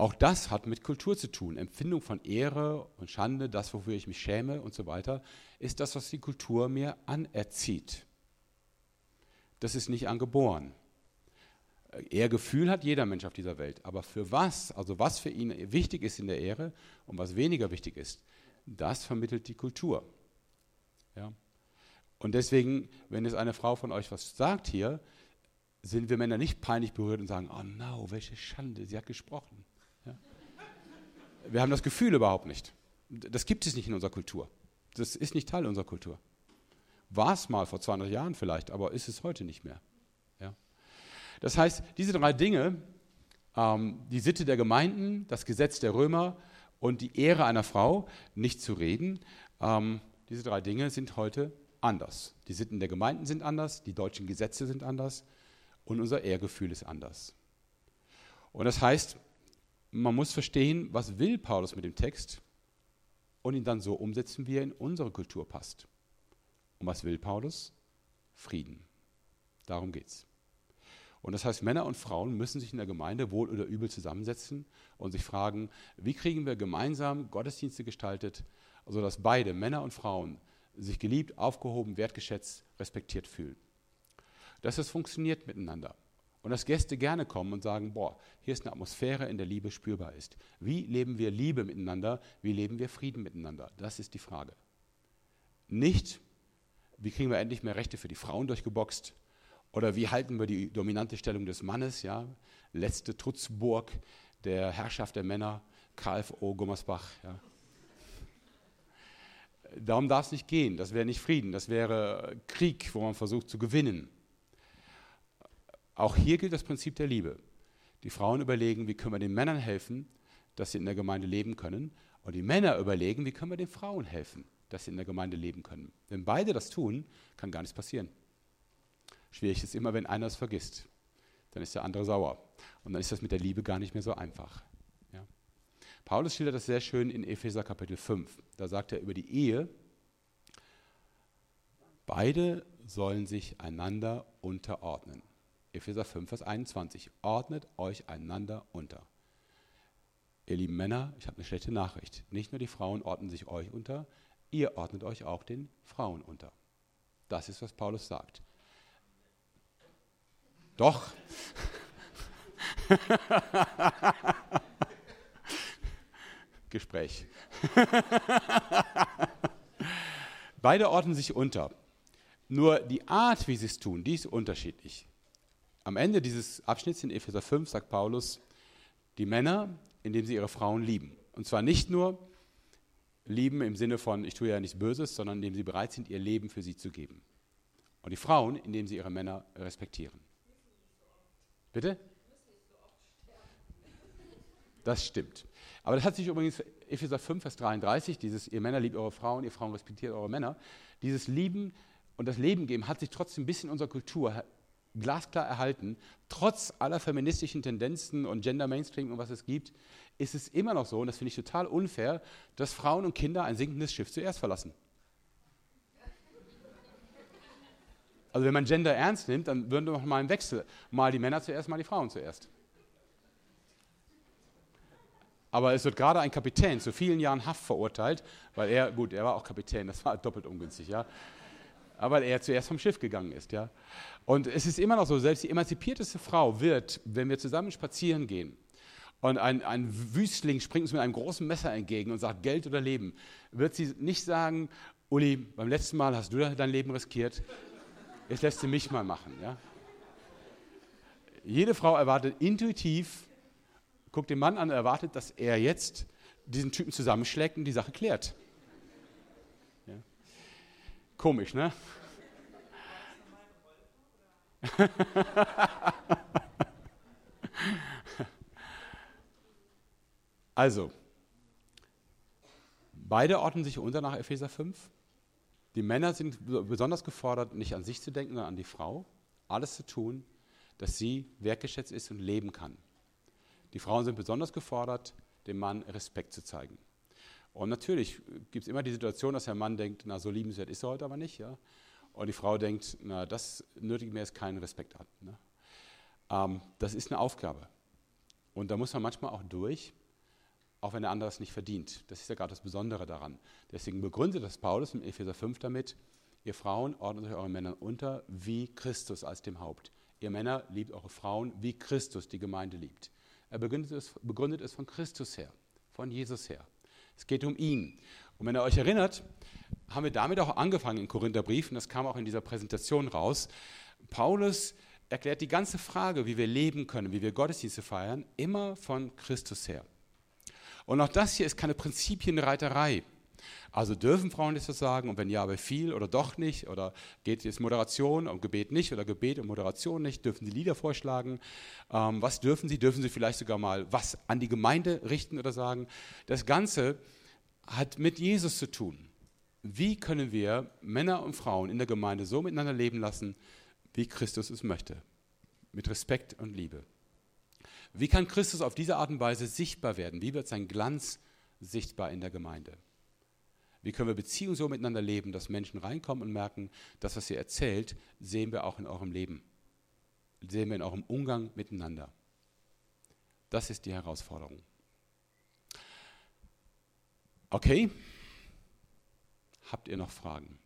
Auch das hat mit Kultur zu tun. Empfindung von Ehre und Schande, das, wofür ich mich schäme und so weiter, ist das, was die Kultur mir anerzieht. Das ist nicht angeboren. Ehrgefühl hat jeder Mensch auf dieser Welt. Aber für was, also was für ihn wichtig ist in der Ehre und was weniger wichtig ist, das vermittelt die Kultur. Ja? Und deswegen, wenn es eine Frau von euch was sagt hier, sind wir Männer nicht peinlich berührt und sagen, oh no, welche Schande, sie hat gesprochen. Wir haben das Gefühl überhaupt nicht. Das gibt es nicht in unserer Kultur. Das ist nicht Teil unserer Kultur. War es mal vor 200 Jahren vielleicht, aber ist es heute nicht mehr. Ja? Das heißt, diese drei Dinge, ähm, die Sitte der Gemeinden, das Gesetz der Römer und die Ehre einer Frau nicht zu reden. Ähm, diese drei Dinge sind heute anders. Die Sitten der Gemeinden sind anders, die deutschen Gesetze sind anders und unser Ehrgefühl ist anders. Und das heißt, man muss verstehen, was will Paulus mit dem Text und ihn dann so umsetzen, wie er in unsere Kultur passt. Und was will Paulus? Frieden. Darum geht's. Und das heißt, Männer und Frauen müssen sich in der Gemeinde wohl oder übel zusammensetzen und sich fragen, wie kriegen wir gemeinsam Gottesdienste gestaltet, sodass beide, Männer und Frauen, sich geliebt, aufgehoben, wertgeschätzt, respektiert fühlen. Dass es funktioniert miteinander. Und dass Gäste gerne kommen und sagen, boah, hier ist eine Atmosphäre, in der Liebe spürbar ist. Wie leben wir Liebe miteinander? Wie leben wir Frieden miteinander? Das ist die Frage. Nicht, wie kriegen wir endlich mehr Rechte für die Frauen durchgeboxt? Oder wie halten wir die dominante Stellung des Mannes? Ja? Letzte Trutzburg der Herrschaft der Männer, KFO Gummersbach. Ja? Darum darf es nicht gehen. Das wäre nicht Frieden. Das wäre Krieg, wo man versucht zu gewinnen. Auch hier gilt das Prinzip der Liebe. Die Frauen überlegen, wie können wir den Männern helfen, dass sie in der Gemeinde leben können. Und die Männer überlegen, wie können wir den Frauen helfen, dass sie in der Gemeinde leben können. Wenn beide das tun, kann gar nichts passieren. Schwierig ist immer, wenn einer es vergisst. Dann ist der andere sauer. Und dann ist das mit der Liebe gar nicht mehr so einfach. Ja. Paulus schildert das sehr schön in Epheser Kapitel 5. Da sagt er über die Ehe, beide sollen sich einander unterordnen. Epheser 5, Vers 21. Ordnet euch einander unter. Ihr lieben Männer, ich habe eine schlechte Nachricht. Nicht nur die Frauen ordnen sich euch unter, ihr ordnet euch auch den Frauen unter. Das ist, was Paulus sagt. Doch. Gespräch. Beide ordnen sich unter. Nur die Art, wie sie es tun, die ist unterschiedlich. Am Ende dieses Abschnitts in Epheser 5 sagt Paulus, die Männer, indem sie ihre Frauen lieben. Und zwar nicht nur lieben im Sinne von, ich tue ja nichts Böses, sondern indem sie bereit sind, ihr Leben für sie zu geben. Und die Frauen, indem sie ihre Männer respektieren. Bitte? Das stimmt. Aber das hat sich übrigens, Epheser 5, Vers 33, dieses, ihr Männer liebt eure Frauen, ihr Frauen respektiert eure Männer, dieses Lieben und das Leben geben hat sich trotzdem ein bisschen in unserer Kultur glasklar erhalten. Trotz aller feministischen Tendenzen und Gender Mainstream und was es gibt, ist es immer noch so, und das finde ich total unfair, dass Frauen und Kinder ein sinkendes Schiff zuerst verlassen. Also wenn man Gender ernst nimmt, dann würden wir noch mal einen Wechsel. Mal die Männer zuerst, mal die Frauen zuerst. Aber es wird gerade ein Kapitän zu vielen Jahren Haft verurteilt, weil er, gut, er war auch Kapitän, das war doppelt ungünstig, ja. Aber er zuerst vom Schiff gegangen ist, ja. Und es ist immer noch so, selbst die emanzipierteste Frau wird, wenn wir zusammen spazieren gehen und ein, ein Wüstling springt uns mit einem großen Messer entgegen und sagt Geld oder Leben, wird sie nicht sagen, Uli, beim letzten Mal hast du dein Leben riskiert, jetzt lässt sie mich mal machen. Ja? Jede Frau erwartet intuitiv, guckt den Mann an und erwartet, dass er jetzt diesen Typen zusammenschlägt und die Sache klärt. Komisch, ne? also, beide ordnen sich unter nach Epheser 5. Die Männer sind besonders gefordert, nicht an sich zu denken, sondern an die Frau. Alles zu tun, dass sie wertgeschätzt ist und leben kann. Die Frauen sind besonders gefordert, dem Mann Respekt zu zeigen. Und natürlich gibt es immer die Situation, dass der Mann denkt, na, so liebenswert ist er heute aber nicht. Ja? Und die Frau denkt, na, das nötigt mir jetzt keinen Respekt an. Ne? Ähm, das ist eine Aufgabe. Und da muss man manchmal auch durch, auch wenn der andere es nicht verdient. Das ist ja gerade das Besondere daran. Deswegen begründet das Paulus in Epheser 5 damit, ihr Frauen ordnet euch euren Männern unter, wie Christus als dem Haupt. Ihr Männer liebt eure Frauen, wie Christus die Gemeinde liebt. Er begründet es, begründet es von Christus her, von Jesus her. Es geht um ihn. Und wenn ihr euch erinnert, haben wir damit auch angefangen in Korintherbrief, und das kam auch in dieser Präsentation raus. Paulus erklärt die ganze Frage, wie wir leben können, wie wir Gottesdienste feiern, immer von Christus her. Und auch das hier ist keine Prinzipienreiterei. Also dürfen Frauen das sagen und wenn ja, aber viel oder doch nicht oder geht es Moderation und Gebet nicht oder Gebet und Moderation nicht, dürfen sie Lieder vorschlagen. Ähm, was dürfen sie? Dürfen sie vielleicht sogar mal was an die Gemeinde richten oder sagen? Das Ganze hat mit Jesus zu tun. Wie können wir Männer und Frauen in der Gemeinde so miteinander leben lassen, wie Christus es möchte? Mit Respekt und Liebe. Wie kann Christus auf diese Art und Weise sichtbar werden? Wie wird sein Glanz sichtbar in der Gemeinde? Wie können wir Beziehungen so miteinander leben, dass Menschen reinkommen und merken, das, was ihr erzählt, sehen wir auch in eurem Leben. Sehen wir in eurem Umgang miteinander. Das ist die Herausforderung. Okay? Habt ihr noch Fragen?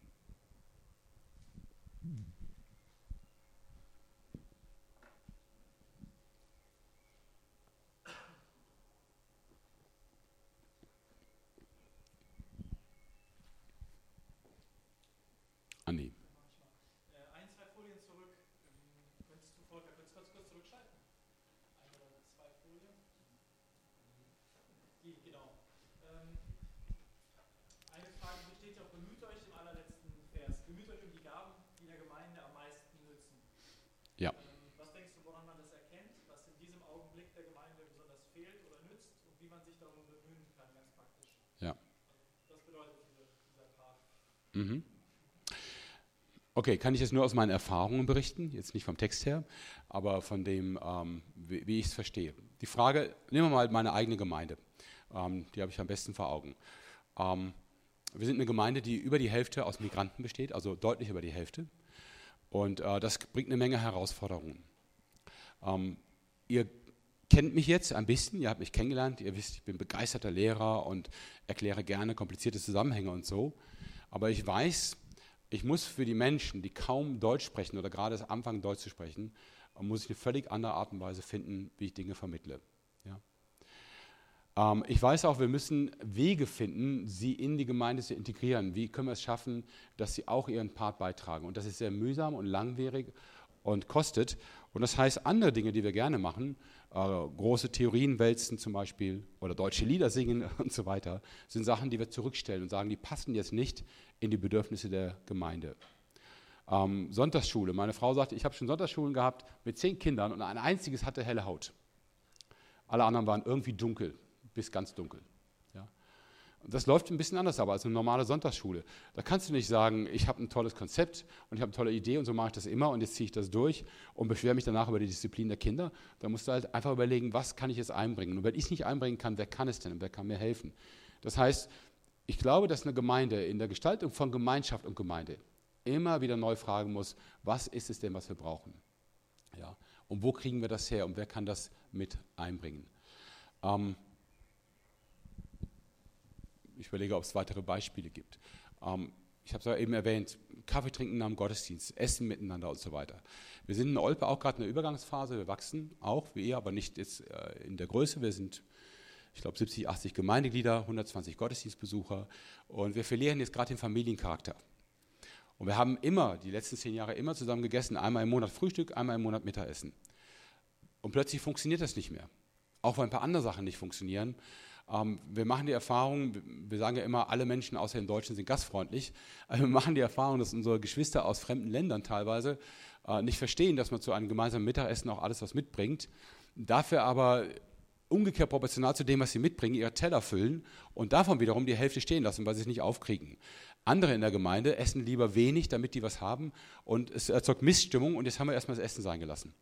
Andi. Äh, ein, zwei Folien zurück. Ähm, könntest du, Volker, könntest du kurz, kurz zurückschalten? Ein oder zwei Folien. Die, genau. Ähm, eine Frage besteht ja, bemüht euch im allerletzten Vers, bemüht euch um die Gaben, die der Gemeinde am meisten nützen. Ja. Was denkst du, woran man das erkennt, was in diesem Augenblick der Gemeinde besonders fehlt oder nützt und wie man sich darum bemühen kann, ganz praktisch? Ja. Das bedeutet diese, dieser Part. Mhm. Okay, kann ich jetzt nur aus meinen Erfahrungen berichten, jetzt nicht vom Text her, aber von dem, ähm, wie, wie ich es verstehe. Die Frage, nehmen wir mal meine eigene Gemeinde, ähm, die habe ich am besten vor Augen. Ähm, wir sind eine Gemeinde, die über die Hälfte aus Migranten besteht, also deutlich über die Hälfte. Und äh, das bringt eine Menge Herausforderungen. Ähm, ihr kennt mich jetzt ein bisschen, ihr habt mich kennengelernt, ihr wisst, ich bin begeisterter Lehrer und erkläre gerne komplizierte Zusammenhänge und so. Aber ich weiß, ich muss für die Menschen, die kaum Deutsch sprechen oder gerade anfangen Deutsch zu sprechen, muss ich eine völlig andere Art und Weise finden, wie ich Dinge vermittle. Ähm, ich weiß auch, wir müssen Wege finden, sie in die Gemeinde zu integrieren. Wie können wir es schaffen, dass sie auch ihren Part beitragen? Und das ist sehr mühsam und langwierig und kostet. Und das heißt, andere Dinge, die wir gerne machen, äh, große Theorien wälzen zum Beispiel oder deutsche Lieder singen und so weiter, sind Sachen, die wir zurückstellen und sagen, die passen jetzt nicht in die Bedürfnisse der Gemeinde. Ähm, Sonntagsschule. Meine Frau sagte, ich habe schon Sonntagsschulen gehabt mit zehn Kindern und ein einziges hatte helle Haut. Alle anderen waren irgendwie dunkel, bis ganz dunkel. Ja. Das läuft ein bisschen anders aber als eine normale Sonntagsschule. Da kannst du nicht sagen, ich habe ein tolles Konzept und ich habe eine tolle Idee und so mache ich das immer und jetzt ziehe ich das durch und beschwere mich danach über die Disziplin der Kinder. Da musst du halt einfach überlegen, was kann ich jetzt einbringen. Und wenn ich es nicht einbringen kann, wer kann es denn und wer kann mir helfen? Das heißt, ich glaube, dass eine Gemeinde in der Gestaltung von Gemeinschaft und Gemeinde immer wieder neu fragen muss, was ist es denn, was wir brauchen? Ja, und wo kriegen wir das her und wer kann das mit einbringen? Ähm, ich überlege, ob es weitere Beispiele gibt. Ähm, ich habe es ja eben erwähnt, Kaffee trinken nach dem Gottesdienst, Essen miteinander und so weiter. Wir sind in Olpe auch gerade in der Übergangsphase, wir wachsen auch, wie ihr, aber nicht jetzt äh, in der Größe. Wir sind ich glaube 70, 80 Gemeindeglieder, 120 Gottesdienstbesucher und wir verlieren jetzt gerade den Familiencharakter. Und wir haben immer, die letzten zehn Jahre immer zusammen gegessen, einmal im Monat Frühstück, einmal im Monat Mittagessen. Und plötzlich funktioniert das nicht mehr. Auch weil ein paar andere Sachen nicht funktionieren. Ähm, wir machen die Erfahrung, wir sagen ja immer, alle Menschen außer den Deutschen sind gastfreundlich. Aber wir machen die Erfahrung, dass unsere Geschwister aus fremden Ländern teilweise äh, nicht verstehen, dass man zu einem gemeinsamen Mittagessen auch alles was mitbringt. Dafür aber umgekehrt proportional zu dem, was sie mitbringen, ihre Teller füllen und davon wiederum die Hälfte stehen lassen, weil sie es nicht aufkriegen. Andere in der Gemeinde essen lieber wenig, damit die was haben und es erzeugt Missstimmung und jetzt haben wir erstmal das Essen sein gelassen.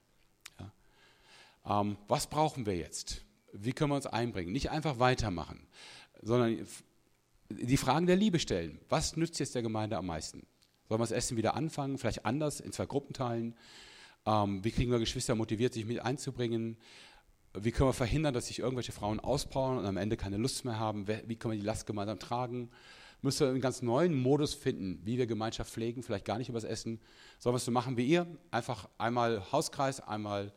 Ja. Ähm, was brauchen wir jetzt? Wie können wir uns einbringen? Nicht einfach weitermachen, sondern die Fragen der Liebe stellen. Was nützt jetzt der Gemeinde am meisten? Sollen wir das Essen wieder anfangen, vielleicht anders, in zwei Gruppen teilen? Ähm, wie kriegen wir Geschwister motiviert, sich mit einzubringen? Wie können wir verhindern, dass sich irgendwelche Frauen auspowern und am Ende keine Lust mehr haben? Wie können wir die Last gemeinsam tragen? Müssen wir einen ganz neuen Modus finden, wie wir Gemeinschaft pflegen, vielleicht gar nicht übers Essen. Sollen wir es so machen wie ihr? Einfach einmal Hauskreis, einmal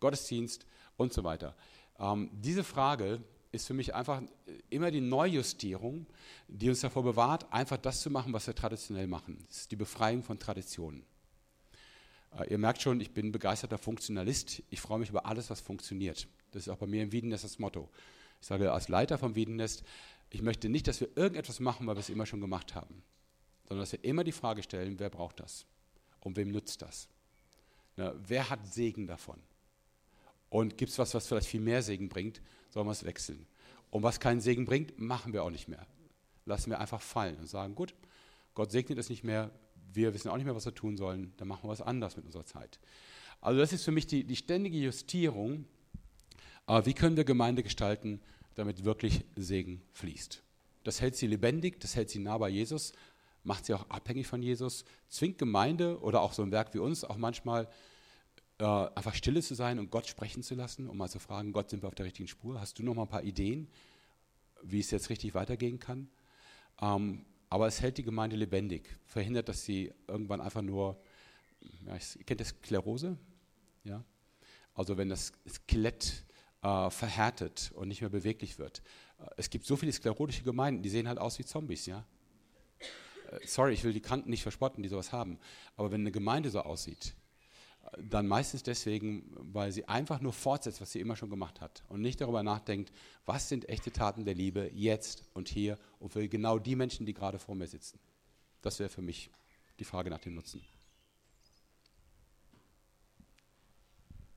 Gottesdienst und so weiter. Ähm, diese Frage ist für mich einfach immer die Neujustierung, die uns davor bewahrt, einfach das zu machen, was wir traditionell machen. Das ist die Befreiung von Traditionen. Äh, ihr merkt schon, ich bin begeisterter Funktionalist. Ich freue mich über alles, was funktioniert. Das ist auch bei mir im Wiedennest das Motto. Ich sage als Leiter vom Wiedennest, Ich möchte nicht, dass wir irgendetwas machen, weil wir es immer schon gemacht haben, sondern dass wir immer die Frage stellen, wer braucht das und wem nützt das? Na, wer hat Segen davon? Und gibt es was, was vielleicht viel mehr Segen bringt, sollen wir es wechseln. Und was keinen Segen bringt, machen wir auch nicht mehr. Lassen wir einfach fallen und sagen, gut, Gott segnet es nicht mehr, wir wissen auch nicht mehr, was wir tun sollen, dann machen wir was anders mit unserer Zeit. Also das ist für mich die, die ständige Justierung, äh, wie können wir Gemeinde gestalten, damit wirklich Segen fließt. Das hält sie lebendig, das hält sie nah bei Jesus, macht sie auch abhängig von Jesus, zwingt Gemeinde oder auch so ein Werk wie uns auch manchmal äh, einfach stille zu sein und Gott sprechen zu lassen, um mal zu fragen, Gott, sind wir auf der richtigen Spur? Hast du noch mal ein paar Ideen, wie es jetzt richtig weitergehen kann? Ähm, aber es hält die Gemeinde lebendig, verhindert, dass sie irgendwann einfach nur, ja, ich, kennt das Sklerose? Ja? Also wenn das Skelett äh, verhärtet und nicht mehr beweglich wird. Äh, es gibt so viele sklerotische Gemeinden, die sehen halt aus wie Zombies, ja. Äh, sorry, ich will die Kranken nicht verspotten, die sowas haben. Aber wenn eine Gemeinde so aussieht, dann meistens deswegen, weil sie einfach nur fortsetzt, was sie immer schon gemacht hat und nicht darüber nachdenkt, was sind echte Taten der Liebe jetzt und hier und für genau die Menschen, die gerade vor mir sitzen. Das wäre für mich die Frage nach dem Nutzen.